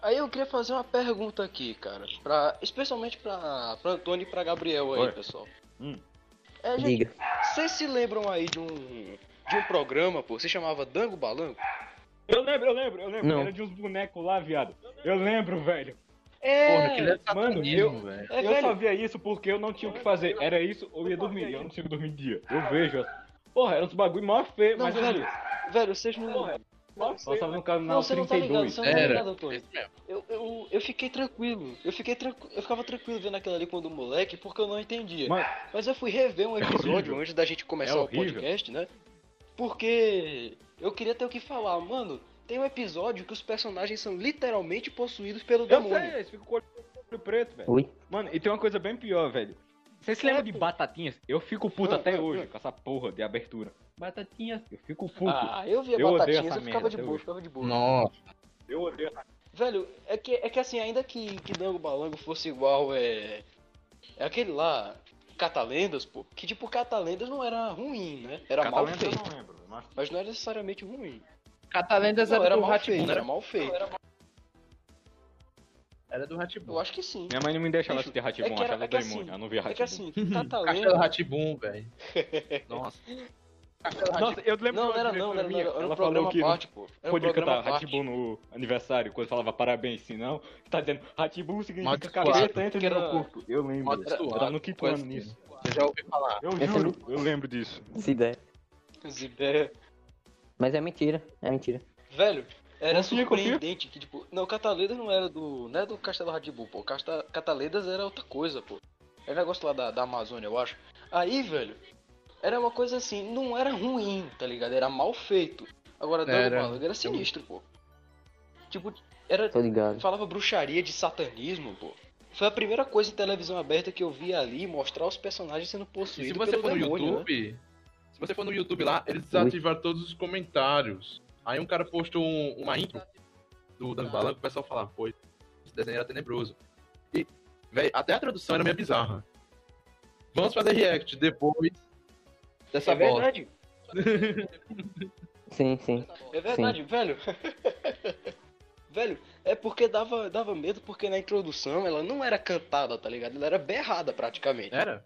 Aí eu queria fazer uma pergunta aqui, cara. Pra, especialmente pra, pra Antônio e pra Gabriel aí, Oi. pessoal. Hum. É, gente, Diga. vocês se lembram aí de um. De um programa, pô, se chamava Dango Balanco? Eu lembro, eu lembro, eu lembro. Não. Era de uns bonecos lá, viado. Eu lembro, velho. É, Porra, é Mano, satanismo, velho. é eu velho. só via isso porque eu não tinha o que fazer. Era isso ou ia dormir. Eu não consigo dormir dia. Eu vejo. Porra, era uns bagulho mó feio, Não, mas velho, velho, vocês não. Porra, Passava no Não, canal você não tá ligado, 32. você não tá Era. ligado, Antônio. Eu, eu, eu fiquei tranquilo. Eu fiquei tranquilo. Eu ficava tranquilo vendo aquilo ali quando moleque, porque eu não entendia. Mano, Mas eu fui rever um episódio horrível. antes da gente começar É o podcast, né? Porque eu queria ter o que falar, mano. tem um episódio que os personagens são literalmente possuídos pelo Eu demônio. sei, eles ficam com o olho preto, velho. Mano, e tem uma coisa bem pior, velho. Vocês se É, lembram de batatinhas? Eu fico puto Ah, até ah, hoje com essa porra de abertura. Batatinhas, eu fico puto. Ah, eu via Eu batatinhas, eu ficava de boa, ficava de boa. Nossa. Eu odeio essa Velho, é que, é que assim, ainda que, que Dango Balango fosse igual, é. É aquele lá, Catalendas, pô. Que tipo, Catalendas não era ruim, né? Era mal Catalenta eu feito. não lembro, mas... Mas não era necessariamente ruim. Catalendas Não, era, era do mal feito, né? era mal feito. Era do Ratibum. Eu acho que sim. Minha mãe não me deixava assistir Ratibum, é que era- achava é que demônio, assim, eu não via É que Ratibum. assim, Castelo Catalendas. Ratibum, velho. Nossa. Castelo Nossa, eu lembro Não, que não era não, era, não, diretora era, era um ela programa falou que parte, pô. Era um podia programa cantar. Ratibum no aniversário, quando falava parabéns, senão tá dizendo Ratibum significa capeta entra no era- meu corpo. Eu lembro. Eu tava no quinto ano nisso. Eu já ouvi falar. Eu juro, eu lembro disso. Ideia. Zibé. Mas é mentira, é mentira. Velho, era surpreendente que, tipo, não, Cataledas não era do. Não é do Castelo Ratibu, pô. Casta, Cataledas era outra coisa, pô. É negócio lá da, da Amazônia, eu acho. Aí, velho, era uma coisa assim, não era ruim, tá ligado? Era mal feito. Agora, Dano Era. Era sinistro, pô. Tipo, era. Tô ligado. Falava bruxaria de satanismo, pô. Foi a primeira coisa em televisão aberta que eu vi ali mostrar os personagens sendo E possuídos se você for no demônio, né? YouTube, se você for no YouTube lá, eles desativaram todos os comentários. Aí um cara postou um- uma intro do Dan Balanco, o pessoal falava, pô, esse desenho era tenebroso. E, velho, até a tradução era meio bizarra. Vamos fazer react depois dessa É bosta. verdade, Sim, sim. é verdade, velho. velho, é porque dava, dava medo, porque na introdução ela não era cantada, tá ligado? Ela era berrada praticamente. Era?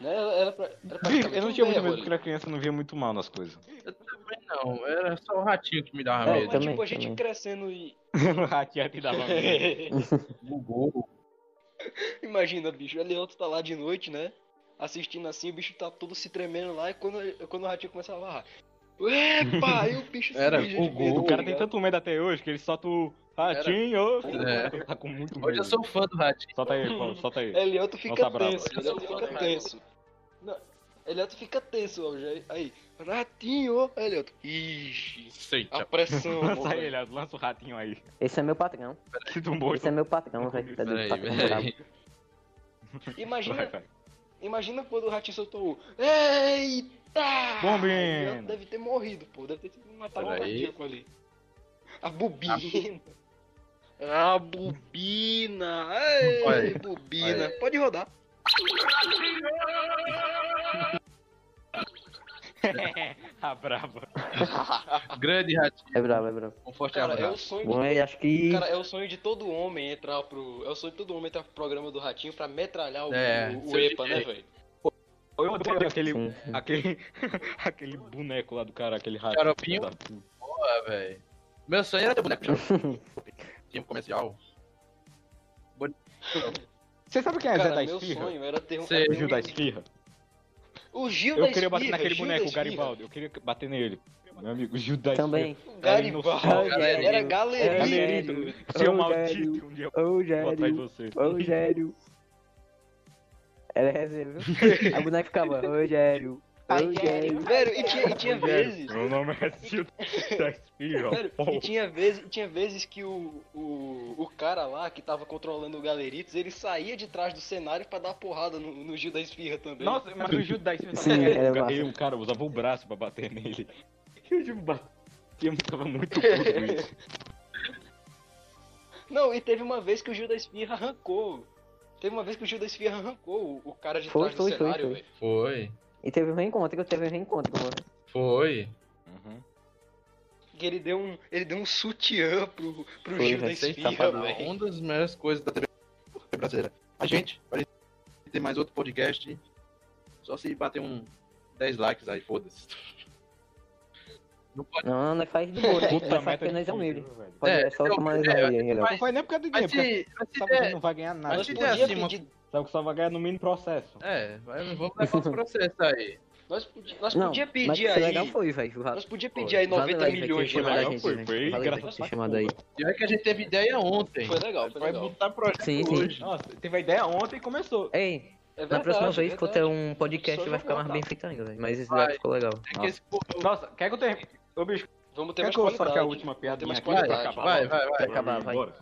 Né? Ela era, pra- era praticamente Eu não tinha muito medo ali. porque era criança não via muito mal nas coisas. Eu também não, era só o ratinho que me dava É, medo. Mas também, tipo, a gente também. crescendo e. No ratinho te dava medo. Bugou. Imagina, bicho, o Leoto tá lá de noite, né? Assistindo assim, o bicho tá todo se tremendo lá e quando, quando o ratinho começa a falar. Epa! Aí o bicho Era, bugou. medo, O cara tá tem tanto medo até hoje que ele solta o ratinho. É. Tá com muito medo. Hoje eu sou fã do ratinho. Solta aí, Paulo, solta aí. Elioto fica Nossa, brava. tenso, Elioto fica tenso. Não, Elioto fica tenso hoje. Aí, ratinho, Elioto. Ixi, a Aceita. pressão. Lança ele, lança o ratinho aí. Esse é meu patrão. Esse é meu patrão, velho. Tá vai, Imagina, vai. imagina quando o ratinho soltou o. Eita! Elioto deve ter morrido, pô. Deve ter sido um ataque Peraí. cardíaco ali. A bobina. A bobina. Ei, aí, bobina. Pode rodar. a brava. Grande ratinho. É brabo, é brabo. Um forte Cara, é o abraço. sonho Bom, de acho que. Cara, é o sonho de todo homem entrar pro. É o sonho de todo homem entrar pro programa do Ratinho pra metralhar o, É, o, o EPA, né, velho? Eu odeio aquele, Sim, sim. aquele, aquele boneco lá do cara, aquele rato. Xaropinho? da. Porra, velho. Meu sonho era ter boneco Tinha um comercial. Você sabe quem é Zé Cara, da meu Esfirra? sonho era ter um. Sei. era ter um- da Esfirra? O Gil Eu da queria bater naquele Gil boneco, o Garibaldi. Eu queria bater nele. Meu amigo, o Gil da Também. O Garibaldi. Rogério. Era galerito. Galerito. Seu maldito, um dia eu vou em Rogério. você. Rogério. Ela é reserva. viu? A boneca ficava. Rogério. Rogério. Velho, e tinha, e tinha vezes. Meu nome é Gil da Esfirra. Velho, e tinha vezes, tinha vezes que o, o, o cara lá que tava controlando o Galeritos, ele saía de trás do cenário pra dar porrada no, no Gil da Esfirra também. Nossa, mas o Gil da Esfirra Sim, também era massa. ele, o cara usava o braço pra bater nele. E o Gil batia, tava muito puto com isso. Não, e teve uma vez que o Gil da Esfirra arrancou. Teve uma vez que o Gil da Esfirra arrancou o, o cara de Foi, trás foi, do foi, cenário, foi. velho. Foi. E teve um reencontro, teve um reencontro com você. Foi. Uhum. Que ele deu um, ele deu um sutiã pro, pro Foi, Gil da velho. Uma das melhores coisas da TV brasileira. A gente vai ter mais outro podcast. Só se bater um 10 likes aí, foda-se. Não pode. Não, nós faz de boa, né? Puta faz é humilde. fudido, velho. Pode, É, é só eu- chamar nós é, aí, Não foi nem por causa do Mas dinheiro, porque mas sabe que não vai ganhar nada. Sabe der podia assim, pedir, que só vai ganhar no mínimo processo. É, vamos levar os processos aí. nós podia, nós Não, podia mas pedir foi aí. legal foi, velho. Nós podia pedir aí 90 Valeu aí, velho, milhões de reais. gente, Foi, foi ter a chamado aí. E é que a gente teve ideia ontem. Foi legal, foi Vai botar projeto Sim, sim. hoje. Nossa, teve a ideia ontem e começou. Ei, É na verdade, próxima é vez, quando verdade. ter um podcast, vai ficar mais bem feito ainda, velho. Mas esse Vai. ficou legal. É que esse Nossa, quer que eu tenha... Ô, bicho, Vamos ter Quer mais que eu qualidade. a última piada mais qualidade. Vai, acabar vai, vai. Vai acabar, vai. Bora.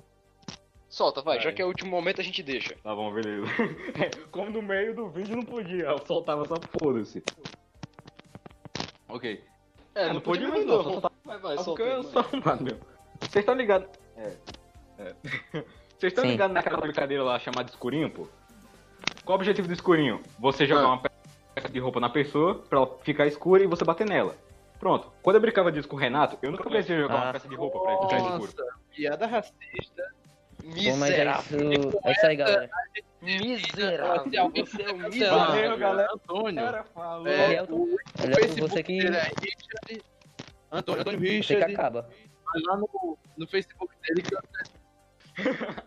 Solta, vai, Vai. já que é o último momento a gente deixa. Tá bom, beleza. Como no meio do vídeo não podia, eu soltava só foda-se. Ok. É, não podia mais não, só soltava Vai, vai, Só solta. mano. Vocês estão ligados? É. É. Vocês estão ligados naquela brincadeira lá chamada escurinho, pô? Qual o objetivo do escurinho? Você jogar Ah. uma peça de roupa na pessoa pra ela ficar escura e você bater nela. Pronto. Quando eu brincava disso com o Renato, eu nunca precisei jogar uma Ah. peça de roupa pra ele ficar escuro. Nossa, piada racista. É Miserável. isso, é isso aí, galera. Miserável. Você é um miserável. lá, Valeu, galera. Antônio. falou. É, Elton, o, o Facebook você que- dele é Richard. Antônio, Antônio Você que Richard. acaba. Vai lá no, no Facebook dele que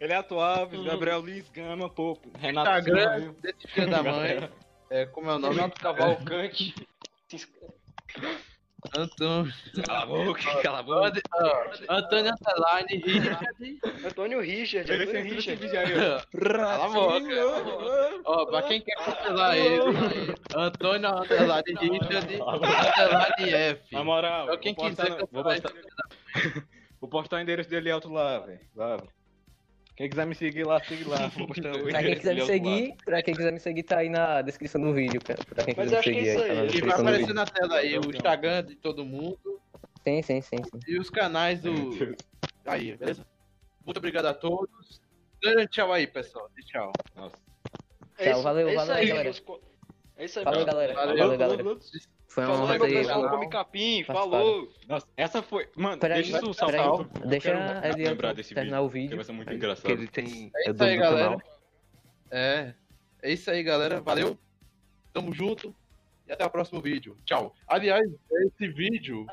Ele é atual, Gabriel Luiz Gama, pô. Renato Instagram Silva. desse filho da mãe. É, como é o nome? Renato Cavalcante. Antônio. Cala a boca, cala a boca. Antônio Underline Richard. Antônio Richard, Ele Antônio Richard. Cala a boca. Ó, pra quem quer cancelar ele, Antônio Underline Richard Underline F. Na moral, Então quem vou postar, quiser vou, cancelar postar, vou postar o endereço dele alto lá, velho. Lá, velho. Quem quiser me seguir lá, siga lá. Pra quem quiser me seguir, pra quem quiser me seguir, tá aí na descrição do vídeo, cara. Pra quem Mas quiser me acho que seguir é isso aí, tá na aí. E vai aparecer vídeo. na tela aí o Instagram de todo mundo Sim, sim, sim, sim. e os canais do. Aí, beleza? Muito obrigado a todos. Um tchau aí, pessoal. Dê Tchau. Nossa. É Tchau, isso- valeu, é valeu, aí, galera. É isso aí, pessoal. galera. Valeu, Valeu, galera. Foi uma Falou honra aí, pessoal. canal. Come capim, falou. Nossa, essa foi. Mano, Peraí, deixa isso peraí, eu deixa quero ele lembrar desse terminar vídeo, o vídeo. Que vai ser muito Que engraçado. ele tem. É isso aí, galera. canal. É. É isso aí, galera. Valeu. Tamo junto. E até o próximo vídeo. Tchau. Aliás, esse vídeo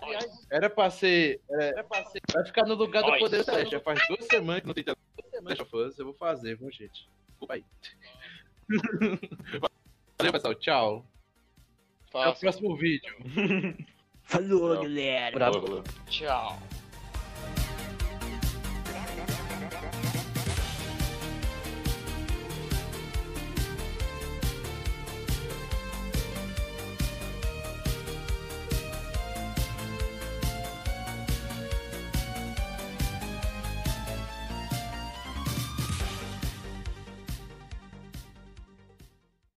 era pra ser. Era pra ser vai ficar no lugar do Poder Teste. Já faz duas semanas que não tem Us. Eu vou fazer, viu, gente? Desculpa aí. Valeu, pessoal. Tchau. Até o próximo vídeo. Falou, galera. Bravo. Tchau.